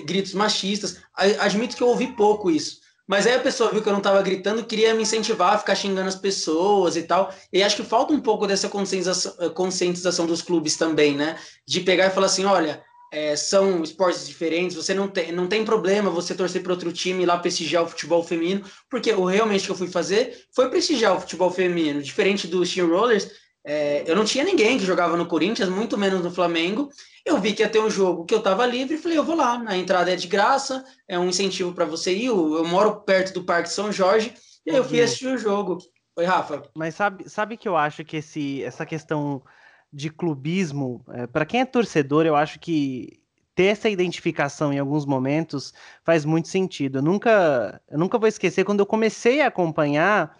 gritos machistas. Admito que eu ouvi pouco isso. Mas aí a pessoa viu que eu não estava gritando, queria me incentivar a ficar xingando as pessoas e tal. E acho que falta um pouco dessa conscientização, eh, conscientização dos clubes também, né? De pegar e falar assim: olha, é, são esportes diferentes, você não tem, não tem problema você torcer para outro time lá prestigiar o futebol feminino, porque o realmente que eu fui fazer foi prestigiar o futebol feminino. Diferente dos Team Rollers, é, eu não tinha ninguém que jogava no Corinthians, muito menos no Flamengo, eu vi que ia ter um jogo que eu estava livre e falei, eu vou lá. A entrada é de graça, é um incentivo para você ir. Eu, eu, moro perto do Parque São Jorge e aí eu fui assistir o jogo. Oi, Rafa. Mas sabe, sabe que eu acho que esse, essa questão de clubismo, é, para quem é torcedor, eu acho que ter essa identificação em alguns momentos faz muito sentido. Eu nunca, eu nunca vou esquecer quando eu comecei a acompanhar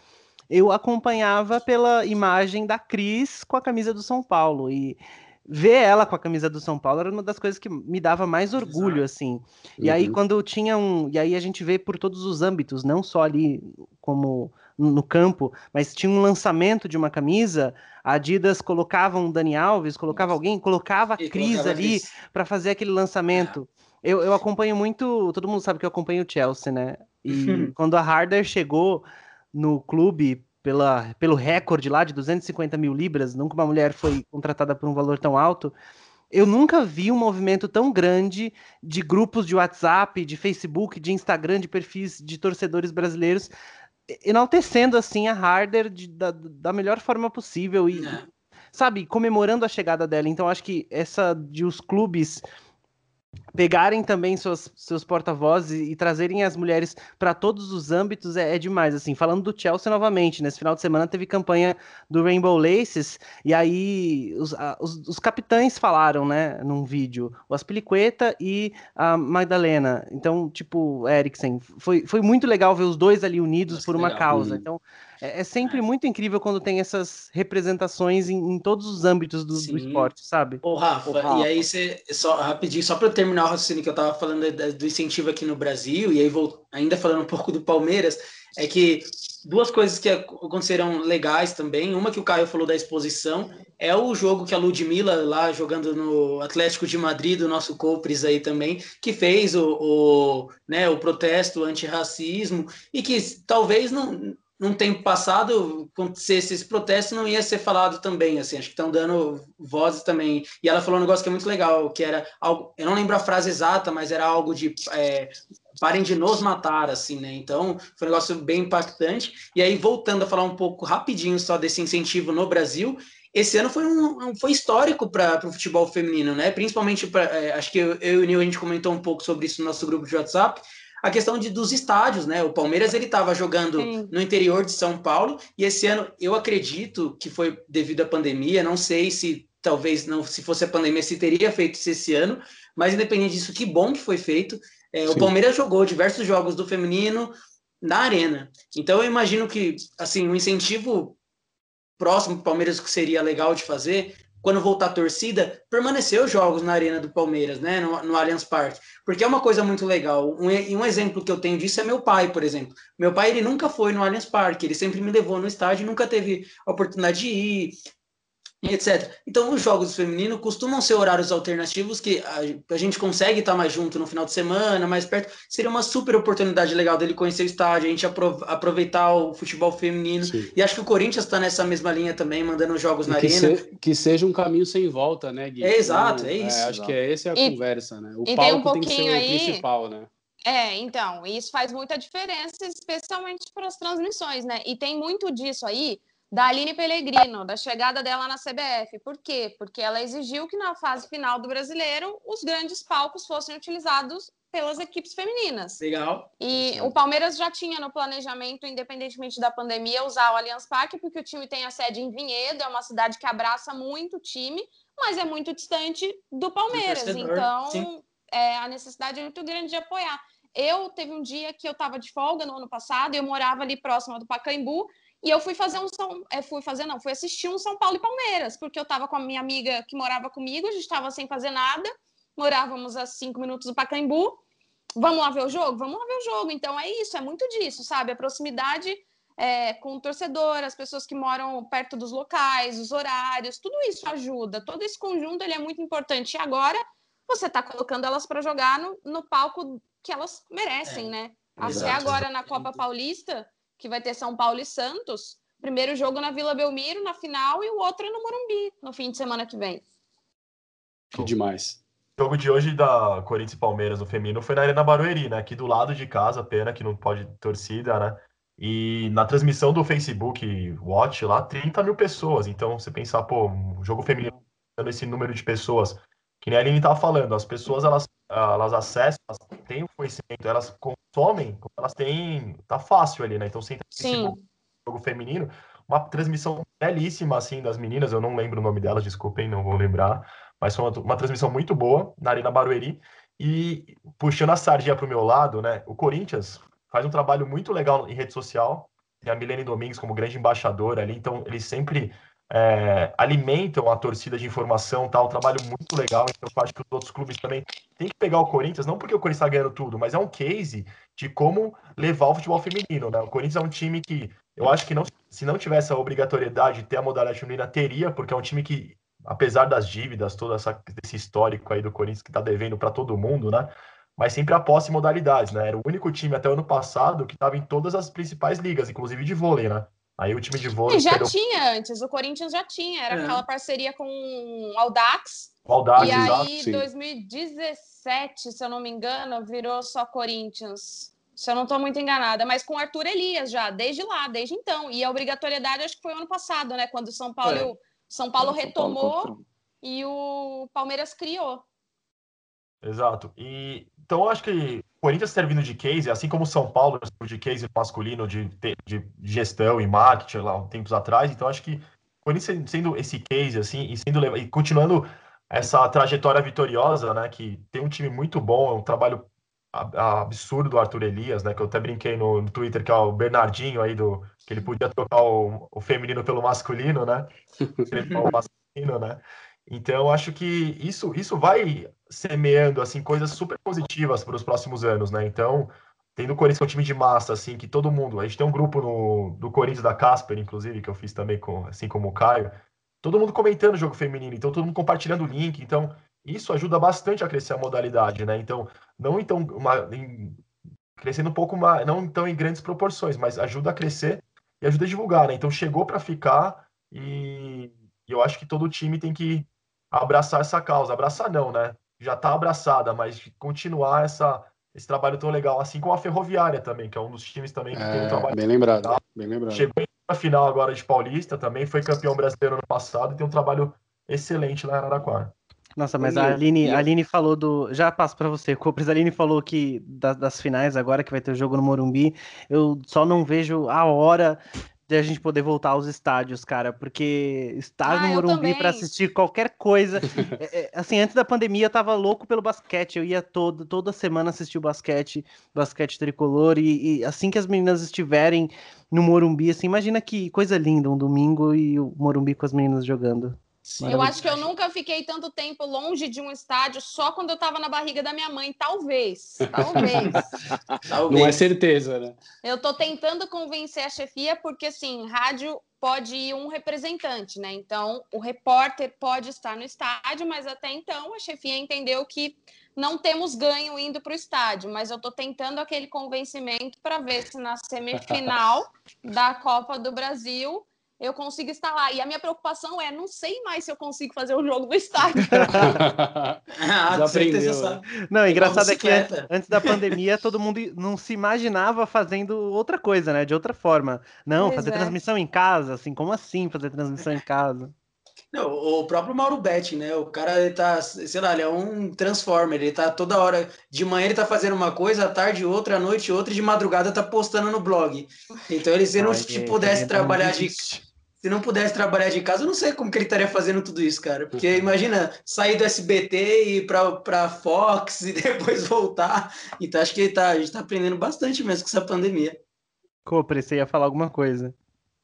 eu acompanhava pela imagem da Cris com a camisa do São Paulo. E ver ela com a camisa do São Paulo era uma das coisas que me dava mais orgulho, assim. E uhum. aí, quando tinha um. E aí a gente vê por todos os âmbitos, não só ali como no campo, mas tinha um lançamento de uma camisa, a Adidas colocava um Dani Alves, colocava alguém, colocava a Cris ali para fazer aquele lançamento. Eu, eu acompanho muito. Todo mundo sabe que eu acompanho o Chelsea, né? E quando a Harder chegou no clube pela, pelo recorde lá de 250 mil libras, nunca uma mulher foi contratada por um valor tão alto. Eu nunca vi um movimento tão grande de grupos de WhatsApp, de Facebook, de Instagram, de perfis de torcedores brasileiros, enaltecendo assim a Harder de, da, da melhor forma possível e, é. sabe, comemorando a chegada dela. Então acho que essa de os clubes pegarem também suas, seus porta-vozes e, e, trazerem as mulheres para todos os âmbitos é, é, demais. Assim, falando do Chelsea novamente, nesse final de semana teve campanha do Rainbow Laces e aí os, a, os, os, capitães falaram, né, num vídeo, o Aspilicueta e a Magdalena. Então, tipo, Eriksen, foi, foi muito legal ver os dois ali unidos Nossa, por uma legal. causa. Uhum. Então, é, é, sempre muito incrível quando tem essas representações em, em todos os âmbitos do, do, esporte, sabe? Ô, Rafa, Rafa, e aí você, só rapidinho, só para terminar o raciocínio que eu tava falando do incentivo aqui no Brasil, e aí vou ainda falando um pouco do Palmeiras, é que duas coisas que aconteceram legais também. Uma que o Caio falou da exposição é o jogo que a Ludmilla, lá jogando no Atlético de Madrid, do nosso Copres aí também, que fez o, o, né, o protesto antirracismo e que talvez não num tempo passado, acontecesse esse protesto, não ia ser falado também, assim, acho que estão dando vozes também. E ela falou um negócio que é muito legal, que era algo, eu não lembro a frase exata, mas era algo de é, parem de nos matar, assim, né? Então, foi um negócio bem impactante. E aí, voltando a falar um pouco rapidinho só desse incentivo no Brasil, esse ano foi, um, foi histórico para o futebol feminino, né? Principalmente, pra, é, acho que eu, eu e o Nil, a gente comentou um pouco sobre isso no nosso grupo de WhatsApp, a questão de, dos estádios, né? O Palmeiras ele estava jogando Sim. no interior de São Paulo e esse ano eu acredito que foi devido à pandemia. Não sei se talvez não, se fosse a pandemia, se teria feito isso esse ano, mas independente disso, que bom que foi feito. É, o Palmeiras jogou diversos jogos do feminino, na arena. Então eu imagino que assim um incentivo próximo para o Palmeiras que seria legal de fazer quando voltar a torcida, os jogos na arena do Palmeiras, né, no, no Allianz Parque, porque é uma coisa muito legal. Um, um exemplo que eu tenho disso é meu pai, por exemplo. Meu pai ele nunca foi no Allianz Parque, ele sempre me levou no estádio, nunca teve a oportunidade de ir etc. Então, os jogos femininos costumam ser horários alternativos que a, a gente consegue estar mais junto no final de semana, mais perto. Seria uma super oportunidade legal dele conhecer o estádio, a gente aproveitar o futebol feminino. Sim. E acho que o Corinthians está nessa mesma linha também, mandando jogos e na que arena. Se, que seja um caminho sem volta, né, Gui? É, exato, é isso. É, acho exato. que é essa é a e, conversa, né? O palco tem, um tem que ser aí... o principal, né? É, então, isso faz muita diferença, especialmente para as transmissões, né? E tem muito disso aí da Aline Pellegrino, da chegada dela na CBF. Por quê? Porque ela exigiu que na fase final do brasileiro os grandes palcos fossem utilizados pelas equipes femininas. Legal. E o Palmeiras já tinha no planejamento, independentemente da pandemia, usar o Allianz Parque, porque o time tem a sede em Vinhedo, é uma cidade que abraça muito o time, mas é muito distante do Palmeiras. Então, é, a necessidade é muito grande de apoiar. Eu teve um dia que eu estava de folga no ano passado, eu morava ali próximo do Pacaembu, e eu fui fazer um São, é, fui fazer não, fui assistir um São Paulo e Palmeiras, porque eu estava com a minha amiga que morava comigo, a gente estava sem fazer nada, morávamos a cinco minutos do Pacaembu. Vamos lá ver o jogo? Vamos lá ver o jogo. Então é isso, é muito disso, sabe? A proximidade é, com o torcedor, as pessoas que moram perto dos locais, os horários, tudo isso ajuda. Todo esse conjunto ele é muito importante. E agora você está colocando elas para jogar no, no palco que elas merecem, é, né? Até agora na Copa Paulista que vai ter São Paulo e Santos. Primeiro jogo na Vila Belmiro, na final, e o outro no Morumbi, no fim de semana que vem. Que demais. O jogo de hoje da Corinthians e Palmeiras no feminino foi na Arena Barueri, né? Aqui do lado de casa, pena que não pode torcida, né? E na transmissão do Facebook Watch lá, 30 mil pessoas. Então, você pensar, pô, um jogo feminino esse número de pessoas, que nem a Aline estava falando, as pessoas elas, elas acessam, elas têm o conhecimento, elas consomem, elas têm. tá fácil ali, né? Então, você entra Sim. jogo feminino, uma transmissão belíssima, assim, das meninas, eu não lembro o nome delas, desculpem, não vou lembrar, mas foi uma, uma transmissão muito boa na Arena Barueri. E puxando a sardinha para o meu lado, né? O Corinthians faz um trabalho muito legal em rede social. Tem a Milene Domingues como grande embaixadora ali, então eles sempre é, alimentam a torcida de informação, tá? Um trabalho muito legal. Então, eu acho que os outros clubes também têm que pegar o Corinthians, não porque o Corinthians está ganhando tudo, mas é um case de como levar o futebol feminino, né? O Corinthians é um time que eu acho que não, se não tivesse a obrigatoriedade de ter a modalidade feminina, teria, porque é um time que, apesar das dívidas, todo essa, esse histórico aí do Corinthians que está devendo para todo mundo, né? Mas sempre aposta em modalidades, né? Era o único time até o ano passado que estava em todas as principais ligas, inclusive de vôlei, né? Aí o time de vôlei. E já perdeu... tinha antes, o Corinthians já tinha, era é. aquela parceria com o Audax. O Audax, e aí, em 2017, se eu não me engano, virou só Corinthians. Se eu não estou muito enganada, mas com o Arthur Elias já, desde lá, desde então. E a obrigatoriedade acho que foi ano passado, né? Quando o São Paulo, é. São Paulo retomou São Paulo e o Palmeiras criou. Exato. E então eu acho que o Corinthians servindo de case, assim como São Paulo de case masculino de, de, gestão e marketing lá tempos atrás, então acho que o Corinthians sendo esse case assim e sendo e continuando essa trajetória vitoriosa, né, que tem um time muito bom, é um trabalho absurdo do Arthur Elias, né, que eu até brinquei no, no Twitter que é o Bernardinho aí do que ele podia trocar o, o feminino pelo masculino, né? o masculino, né? Então, acho que isso, isso vai semeando assim coisas super positivas para os próximos anos, né? Então, tendo o Corinthians que é um time de massa, assim, que todo mundo. A gente tem um grupo no, do Corinthians da Casper, inclusive, que eu fiz também, com, assim como o Caio. Todo mundo comentando o jogo feminino, então todo mundo compartilhando o link. Então, isso ajuda bastante a crescer a modalidade, né? Então, não então uma, em, crescendo um pouco mais, não então em grandes proporções, mas ajuda a crescer e ajuda a divulgar, né? Então chegou para ficar e, e eu acho que todo time tem que abraçar essa causa. Abraçar não, né? Já está abraçada, mas continuar essa, esse trabalho tão legal, assim como a Ferroviária também, que é um dos times também que é, tem um trabalho. Bem lembrado, bem lembrado. Chegou na final agora de Paulista, também foi campeão brasileiro no passado e tem um trabalho excelente lá em Araraquara. Nossa, mas a Aline, a Aline falou do. Já passo para você, Copres. A Aline falou que das, das finais agora, que vai ter o jogo no Morumbi. Eu só não vejo a hora de a gente poder voltar aos estádios, cara, porque estar Ah, no Morumbi para assistir qualquer coisa. é, é, assim, antes da pandemia eu tava louco pelo basquete, eu ia todo, toda semana assistir o basquete, basquete tricolor, e, e assim que as meninas estiverem no Morumbi, assim, imagina que coisa linda, um domingo e o Morumbi com as meninas jogando. Eu acho que eu nunca fiquei tanto tempo longe de um estádio só quando eu estava na barriga da minha mãe. Talvez, talvez. Talvez. Não é certeza, né? Eu estou tentando convencer a chefia, porque assim, rádio pode ir um representante, né? Então, o repórter pode estar no estádio, mas até então a chefia entendeu que não temos ganho indo para o estádio. Mas eu estou tentando aquele convencimento para ver se na semifinal da Copa do Brasil eu consigo estar lá. E a minha preocupação é, não sei mais se eu consigo fazer o jogo no estádio. Ah, Já aprendeu, sabe. Não, o Igual engraçado é que an- bicicleta. antes da pandemia todo mundo não se imaginava fazendo outra coisa, né? De outra forma. Não, Pois fazer é. transmissão em casa, assim, como assim fazer transmissão em casa? Não, o próprio Mauro Betti, né? O cara, ele tá, sei lá, ele é um transformer, ele tá toda hora, de manhã ele tá fazendo uma coisa, à tarde outra, à noite outra, e de madrugada tá postando no blog. Então ele, se não Ai, pudesse não trabalhar de. Se não pudesse trabalhar de casa, eu não sei como que ele estaria fazendo tudo isso, cara. Porque imagina, sair do SBT e ir pra, pra Fox e depois voltar. Então acho que ele tá, a gente tá aprendendo bastante mesmo com essa pandemia. Copre, você ia falar alguma coisa.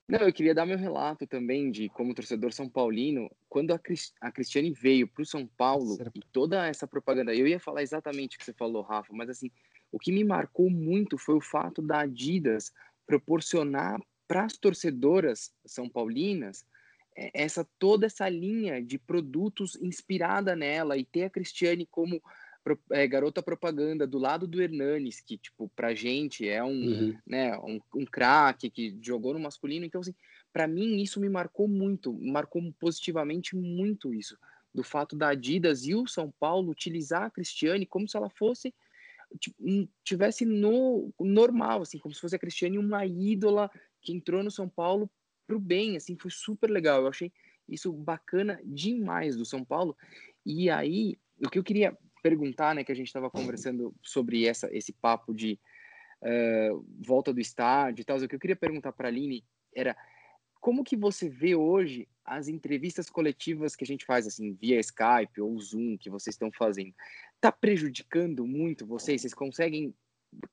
Não, eu queria dar meu relato também de como torcedor são paulino, quando a, Cris- a Cristiane veio para o São Paulo Será- e toda essa propaganda, eu ia falar exatamente o que você falou, Rafa, mas assim, o que me marcou muito foi o fato da Adidas proporcionar para as torcedoras são paulinas eh, essa toda essa linha de produtos inspirada nela e ter a Cristiane como eh, garota propaganda do lado do Hernanes, que tipo pra gente é um Uhum. né, um, um craque que jogou no masculino. Então, assim, para mim isso me marcou muito, marcou positivamente muito isso, do fato da Adidas e o São Paulo utilizar a Cristiane como se ela fosse ti- um- tivesse no normal, assim, como se fosse a Cristiane uma ídola que entrou no São Paulo pro bem, assim, foi super legal. Eu achei isso bacana demais do São Paulo. E aí, o que eu queria perguntar, né, que a gente estava conversando sobre essa esse papo de eh, volta do estádio e tal. O que eu queria perguntar para a Aline era como que você vê hoje as entrevistas coletivas que a gente faz assim via Skype ou Zoom que vocês estão fazendo? Tá prejudicando muito vocês? Vocês conseguem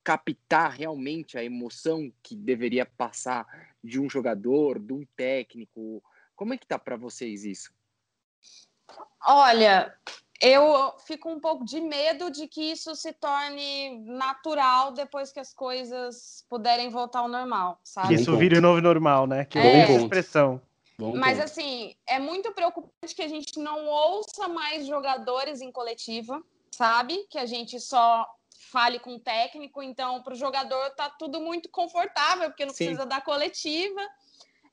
captar realmente a emoção que deveria passar de um jogador, de um técnico? Como é que tá para vocês isso? Olha, eu fico um pouco de medo de que isso se torne natural depois que as coisas puderem voltar ao normal, Que sabe? isso ponto. vire o novo normal, né? Que É. essa ponto. expressão. Bom Mas ponto. assim, é muito preocupante que a gente não ouça mais jogadores em coletiva, sabe? Que a gente só fale com o técnico, então para o jogador tá tudo muito confortável, porque não Sim. precisa da coletiva.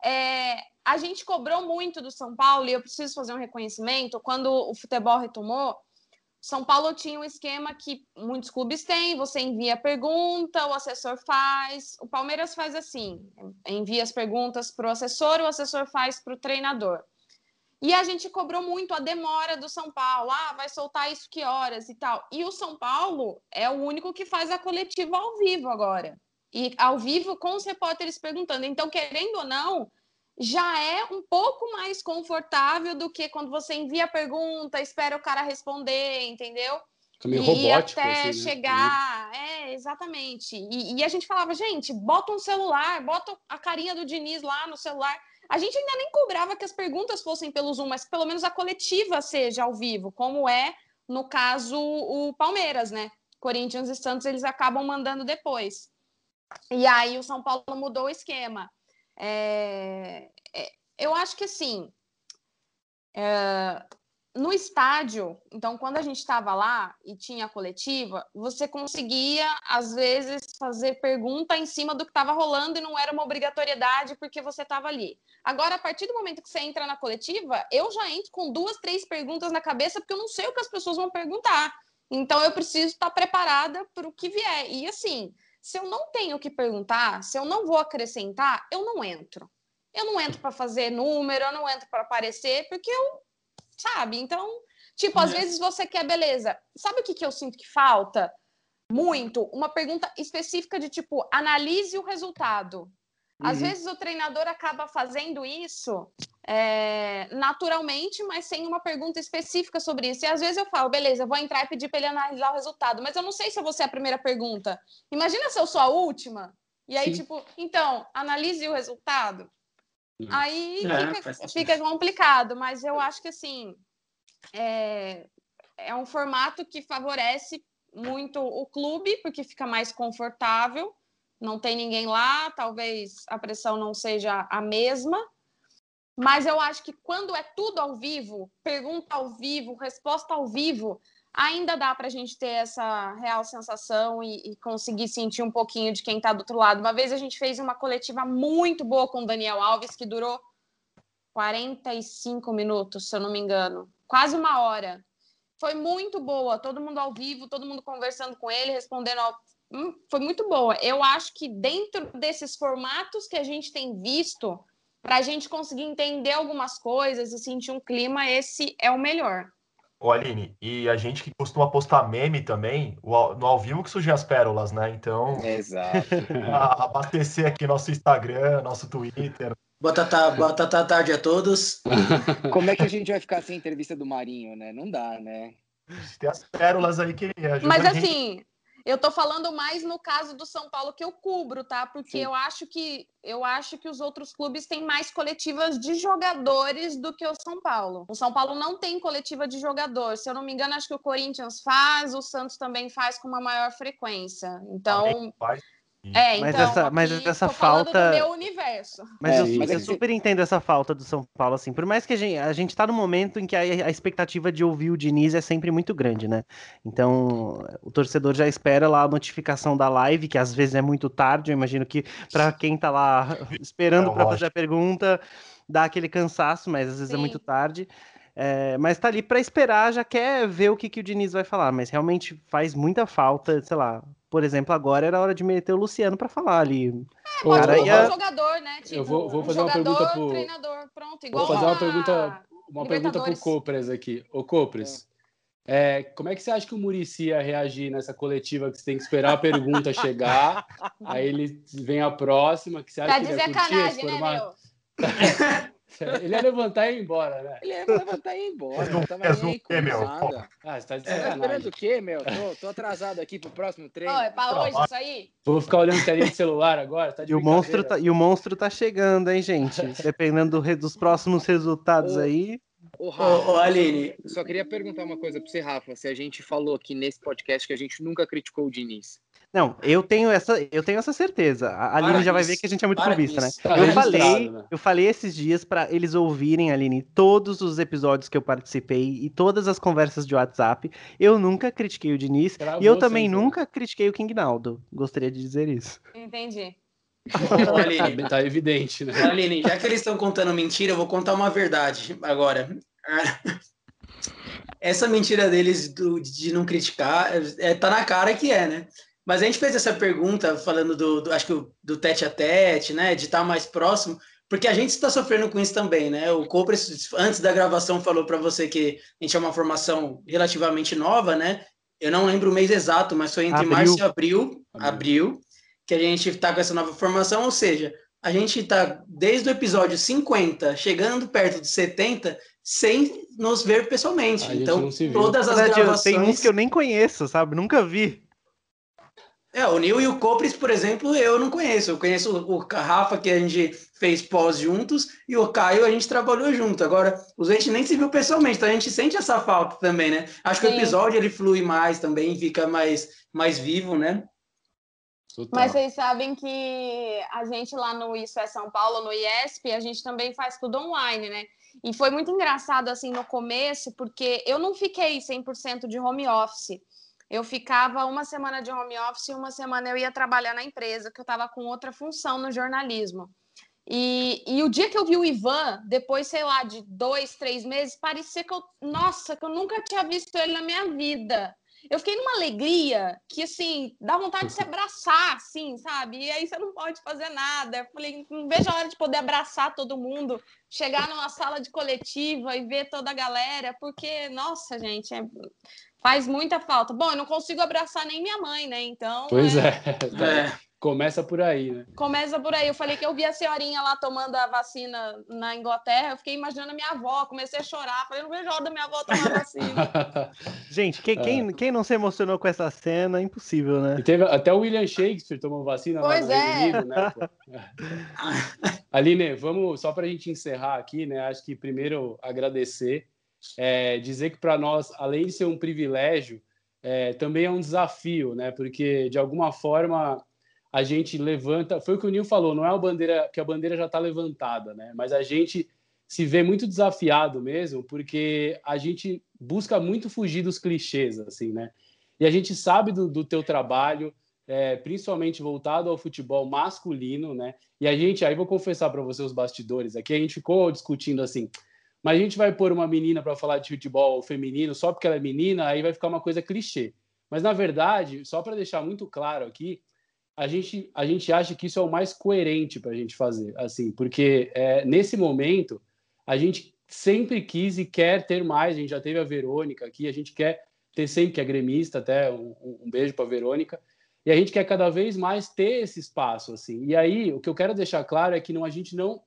É, a gente cobrou muito do São Paulo, e eu preciso fazer um reconhecimento, quando o futebol retomou, São Paulo tinha um esquema que muitos clubes têm, você envia a pergunta, o assessor faz. O Palmeiras faz assim: envia as perguntas para o assessor, o assessor faz para o treinador. E a gente cobrou muito a demora do São Paulo. Ah, vai soltar isso que horas e tal. E o São Paulo é o único que faz a coletiva ao vivo agora. E ao vivo com os repórteres perguntando. Então, querendo ou não, já é um pouco mais confortável do que quando você envia a pergunta, espera o cara responder, entendeu? Fica meio e robótico, até assim, né? chegar, é, exatamente. E, e a gente falava, gente, bota um celular, bota a carinha do Diniz lá no celular. A gente ainda nem cobrava que as perguntas fossem pelo Zoom, mas pelo menos a coletiva seja ao vivo, como é, no caso, o Palmeiras, né? Corinthians e Santos, eles acabam mandando depois. E aí o São Paulo mudou o esquema. É, é, eu acho que assim, é, no estádio, então, quando a gente estava lá e tinha a coletiva, você conseguia, às vezes, fazer pergunta em cima do que estava rolando e não era uma obrigatoriedade porque você estava ali. Agora, a partir do momento que você entra na coletiva, eu já entro com duas, três perguntas na cabeça porque eu não sei o que as pessoas vão perguntar. Então, eu preciso estar preparada para o que vier. E assim, se eu não tenho o que perguntar, se eu não vou acrescentar, eu não entro. Eu não entro para fazer número, eu não entro para aparecer, porque eu sabe? Então, tipo, às É. vezes você quer, beleza. Sabe o que, que eu sinto que falta? Muito? Uma pergunta específica de tipo, analise o resultado. Às vezes o treinador acaba fazendo isso é, naturalmente, mas sem uma pergunta específica sobre isso. E às vezes eu falo, beleza, eu vou entrar e pedir para ele analisar o resultado, mas eu não sei se eu vou ser a primeira pergunta. Imagina se eu sou a última. E aí, Sim. tipo, então, analise o resultado. Aí é, fica, fica, complicado, mas eu acho que assim é, é um formato que favorece muito o clube, porque fica mais confortável, não tem ninguém lá, talvez a pressão não seja a mesma. Mas eu acho que quando é tudo ao vivo, pergunta ao vivo, resposta ao vivo, ainda dá para a gente ter essa real sensação e, e, conseguir sentir um pouquinho de quem está do outro lado. Uma vez a gente fez uma coletiva muito boa com o Daniel Alves, que durou 45 minutos, se eu não me engano, quase uma hora. Foi muito boa, todo mundo ao vivo, todo mundo conversando com ele, respondendo. Ao... Hum, foi muito boa. Eu acho que dentro desses formatos que a gente tem visto, para a gente conseguir entender algumas coisas e sentir um clima, esse é o melhor. Ô, Aline, e a gente que costuma postar meme também, no ao vivo que surgem as pérolas, né? Então. Exato. abastecer aqui nosso Instagram, nosso Twitter. Boa, tata, boa tata tarde a todos. Como é que a gente vai ficar sem entrevista do Marinho, né? Não dá, né? Tem as pérolas aí que ajudam. Mas assim, eu tô falando mais no caso do São Paulo que eu cubro, tá? Porque Sim. eu acho que eu acho que os outros clubes têm mais coletivas de jogadores do que o São Paulo. O São Paulo não tem coletiva de jogador. Se eu não me engano, acho que o Corinthians faz, o Santos também faz com uma maior frequência. Então, faz é, então, mas essa, mas essa falta. meu universo. Mas é, eu, mas eu super entendo essa falta do São Paulo, assim. Por mais que a gente, a gente tá no momento em que a, a, expectativa de ouvir o Diniz é sempre muito grande, né? Então, o torcedor já espera lá a notificação da live, que às vezes é muito tarde. Eu imagino que para quem tá lá esperando para fazer a pergunta, dá aquele cansaço, mas às vezes Sim. é muito tarde. É, mas tá ali para esperar, já quer ver o que, que o Diniz vai falar, mas realmente faz muita falta, sei lá, por exemplo, agora era hora de meter o Luciano para falar ali. É, pode cara ia... jogador, né? Tipo, eu vou, vou fazer uma pergunta pro treinador, pronto, igual Vou fazer uma pergunta, uma pergunta pro Copres aqui. Ô Copres, é. é. como é que você acha que o Murici ia reagir nessa coletiva que você tem que esperar a pergunta chegar, aí ele vem a próxima, que você acha pra que ele ia curtir esse né, formato? Né, Ele ia levantar e ir embora, né? Ele ia levantar e ir embora. Não tava nem aí com nada. Ah, você tá de é. Tá esperando o quê, meu? Tô, tô atrasado aqui pro próximo treino. Oh, é pra hoje isso aí? Vou ficar olhando telinha de celular agora, tá e o monstro tá E o monstro tá chegando, hein, gente? Dependendo do, dos próximos resultados ô, aí... Ô, Rafa, ô, Aline. Só queria perguntar uma coisa pra você, Rafa. Se a gente falou aqui nesse podcast que a gente nunca criticou o Diniz. Não, eu tenho essa, eu tenho essa certeza. A Aline já vai ver que a gente é muito clubista, né? Tá eu falei, né? eu falei esses dias para eles ouvirem, Aline, todos os episódios que eu participei e todas as conversas de WhatsApp. Eu nunca critiquei o Diniz e eu também nunca critiquei o King Naldo. Gostaria de dizer isso. Entendi. Ô, Aline, tá, tá evidente, né? Aline, já que eles estão contando mentira, eu vou contar uma verdade agora. Essa mentira deles do, de não criticar, é, tá na cara que é, né? Mas a gente fez essa pergunta falando do, do acho que do tete a tete, né? De estar mais próximo, porque a gente está sofrendo com isso também, né? O Copres, antes da gravação, falou para você que a gente é uma formação relativamente nova, né? Eu não lembro o mês exato, mas foi entre abril. março e abril, abril, que a gente está com essa nova formação, ou seja, a gente está desde o episódio 50, chegando perto de 70, sem nos ver pessoalmente. Então, todas as gravações... Tem uns que eu nem conheço, sabe? Nunca vi. É, o Nil e o Copres, por exemplo, eu não conheço. Eu conheço o Rafa, que a gente fez pós juntos, e o Caio a gente trabalhou junto. Agora, os a gente nem se viu pessoalmente, então a gente sente essa falta também, né? Acho Sim. que o episódio ele flui mais também, fica mais, mais vivo, né? Total. Mas vocês sabem que a gente lá no Isso é São Paulo, no IESP, a gente também faz tudo online, né? E foi muito engraçado assim no começo, porque eu não fiquei 100% de home office eu ficava uma semana de home office e uma semana eu ia trabalhar na empresa, que eu estava com outra função no jornalismo. E, e, o dia que eu vi o Ivan, depois, sei lá, de dois, três meses, parecia que eu, nossa, que eu nunca tinha visto ele na minha vida. Eu fiquei numa alegria que, assim, dá vontade de se abraçar, assim, sabe? E aí você não pode fazer nada. Eu falei, não vejo a hora de poder abraçar todo mundo, chegar numa sala de coletiva e ver toda a galera, porque, nossa, gente, é Faz muita falta. Bom, eu não consigo abraçar nem minha mãe, né? Então. Pois é. é. é. Começa por aí, né? Começa por aí. Eu falei que eu vi a senhorinha lá tomando a vacina na Inglaterra. Eu fiquei imaginando a minha avó. Comecei a chorar. Falei, não vejo a hora da minha avó tomar vacina. Gente, quem, quem, quem não se emocionou com essa cena? É impossível, né? E teve até o William Shakespeare tomou vacina pois lá no é. Reino Unido, né? Aline, vamos só para a gente encerrar aqui, né? Acho que primeiro agradecer, é, dizer que para nós, além de ser um privilégio, é, também é um desafio, né? Porque de alguma forma a gente levanta, foi o que o Nil falou, não é a bandeira que a bandeira já está levantada, né? Mas a gente se vê muito desafiado mesmo, porque a gente busca muito fugir dos clichês, assim, né? E a gente sabe do, do teu trabalho, é, principalmente voltado ao futebol masculino, né? E a gente, aí vou confessar para você os bastidores aqui, a gente ficou discutindo assim, mas a gente vai pôr uma menina para falar de futebol feminino só porque ela é menina, aí vai ficar uma coisa clichê. Mas na verdade, só para deixar muito claro aqui, a gente, a gente acha que isso é o mais coerente para a gente fazer, assim, porque é, nesse momento a gente sempre quis e quer ter mais. A gente já teve a Verônica aqui, a gente quer ter sempre que é gremista, até um, um beijo para a Verônica. E a gente quer cada vez mais ter esse espaço, assim. E aí, o que eu quero deixar claro é que não, a gente não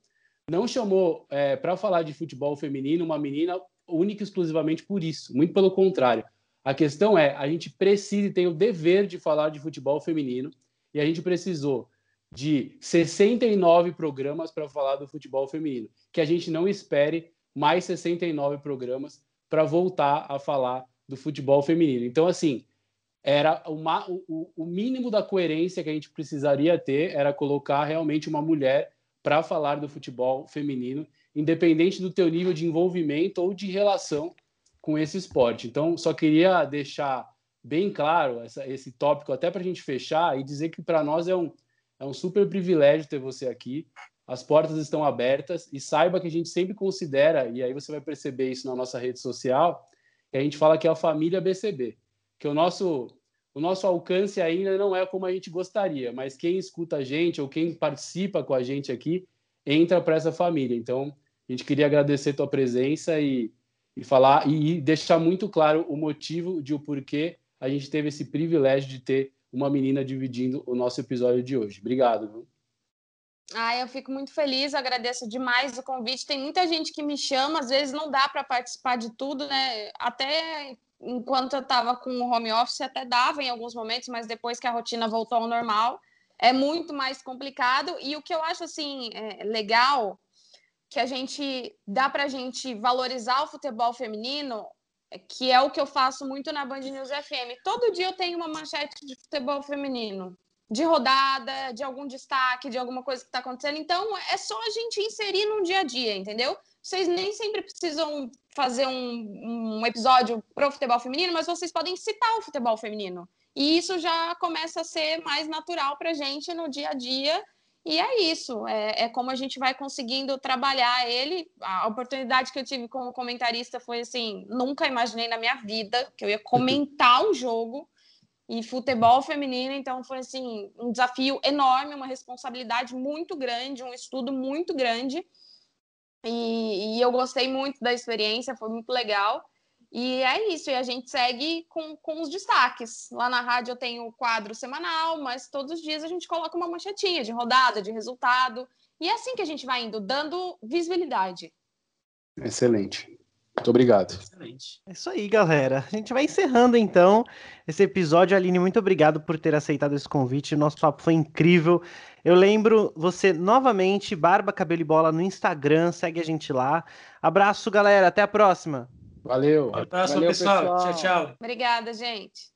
não chamou é, para falar de futebol feminino uma menina única e exclusivamente por isso. Muito pelo contrário. A questão é, a gente precisa e tem o dever de falar de futebol feminino e a gente precisou de 69 programas para falar do futebol feminino. Que a gente não espere mais 69 programas para voltar a falar do futebol feminino. Então, assim, era uma, o, o mínimo da coerência que a gente precisaria ter era colocar realmente uma mulher para falar do futebol feminino, independente do teu nível de envolvimento ou de relação com esse esporte. Então, só queria deixar bem claro essa, esse tópico até para a gente fechar e dizer que para nós é um, é um super privilégio ter você aqui. As portas estão abertas e saiba que a gente sempre considera, e aí você vai perceber isso na nossa rede social, que a gente fala que é a família BCB, que o nosso o nosso alcance ainda não é como a gente gostaria, mas quem escuta a gente ou quem participa com a gente aqui entra para essa família. Então, a gente queria agradecer tua presença e, e falar e deixar muito claro o motivo de o porquê a gente teve esse privilégio de ter uma menina dividindo o nosso episódio de hoje. Obrigado. Viu? Ah, eu fico muito feliz, agradeço demais o convite. Tem muita gente que me chama, às vezes não dá para participar de tudo, né? Até enquanto eu estava com o home office, até dava em alguns momentos, mas depois que a rotina voltou ao normal, é muito mais complicado. E o que eu acho assim é, legal que a gente dá para a gente valorizar o futebol feminino, que é o que eu faço muito na Band News FM. Todo dia eu tenho uma manchete de futebol feminino, de rodada, de algum destaque, de alguma coisa que está acontecendo. Então é só a gente inserir no dia a dia, entendeu? Vocês nem sempre precisam fazer um, um episódio pro futebol feminino, mas vocês podem citar o futebol feminino. E isso já começa a ser mais natural para a gente no dia a dia. E é isso, é, é, como a gente vai conseguindo trabalhar ele. A oportunidade que eu tive como comentarista foi assim: nunca imaginei na minha vida que eu ia comentar um jogo e futebol feminino. Então foi assim um desafio enorme, uma responsabilidade muito grande, um estudo muito grande. E, e, eu gostei muito da experiência, foi muito legal. E é isso, e a gente segue com, com os destaques. Lá na rádio eu tenho o quadro semanal, mas todos os dias a gente coloca uma manchetinha de rodada, de resultado. E é assim que a gente vai indo, dando visibilidade. Excelente. Muito obrigado. Excelente. É isso aí, galera. A gente vai encerrando então esse episódio. Aline, muito obrigado por ter aceitado esse convite. Nosso papo foi incrível. Eu lembro você novamente, Barba Cabelo e Bola no Instagram. Segue a gente lá. Abraço, galera. Até a próxima. Valeu. Até a próxima, pessoal. pessoal. Tchau, tchau. Obrigada, gente.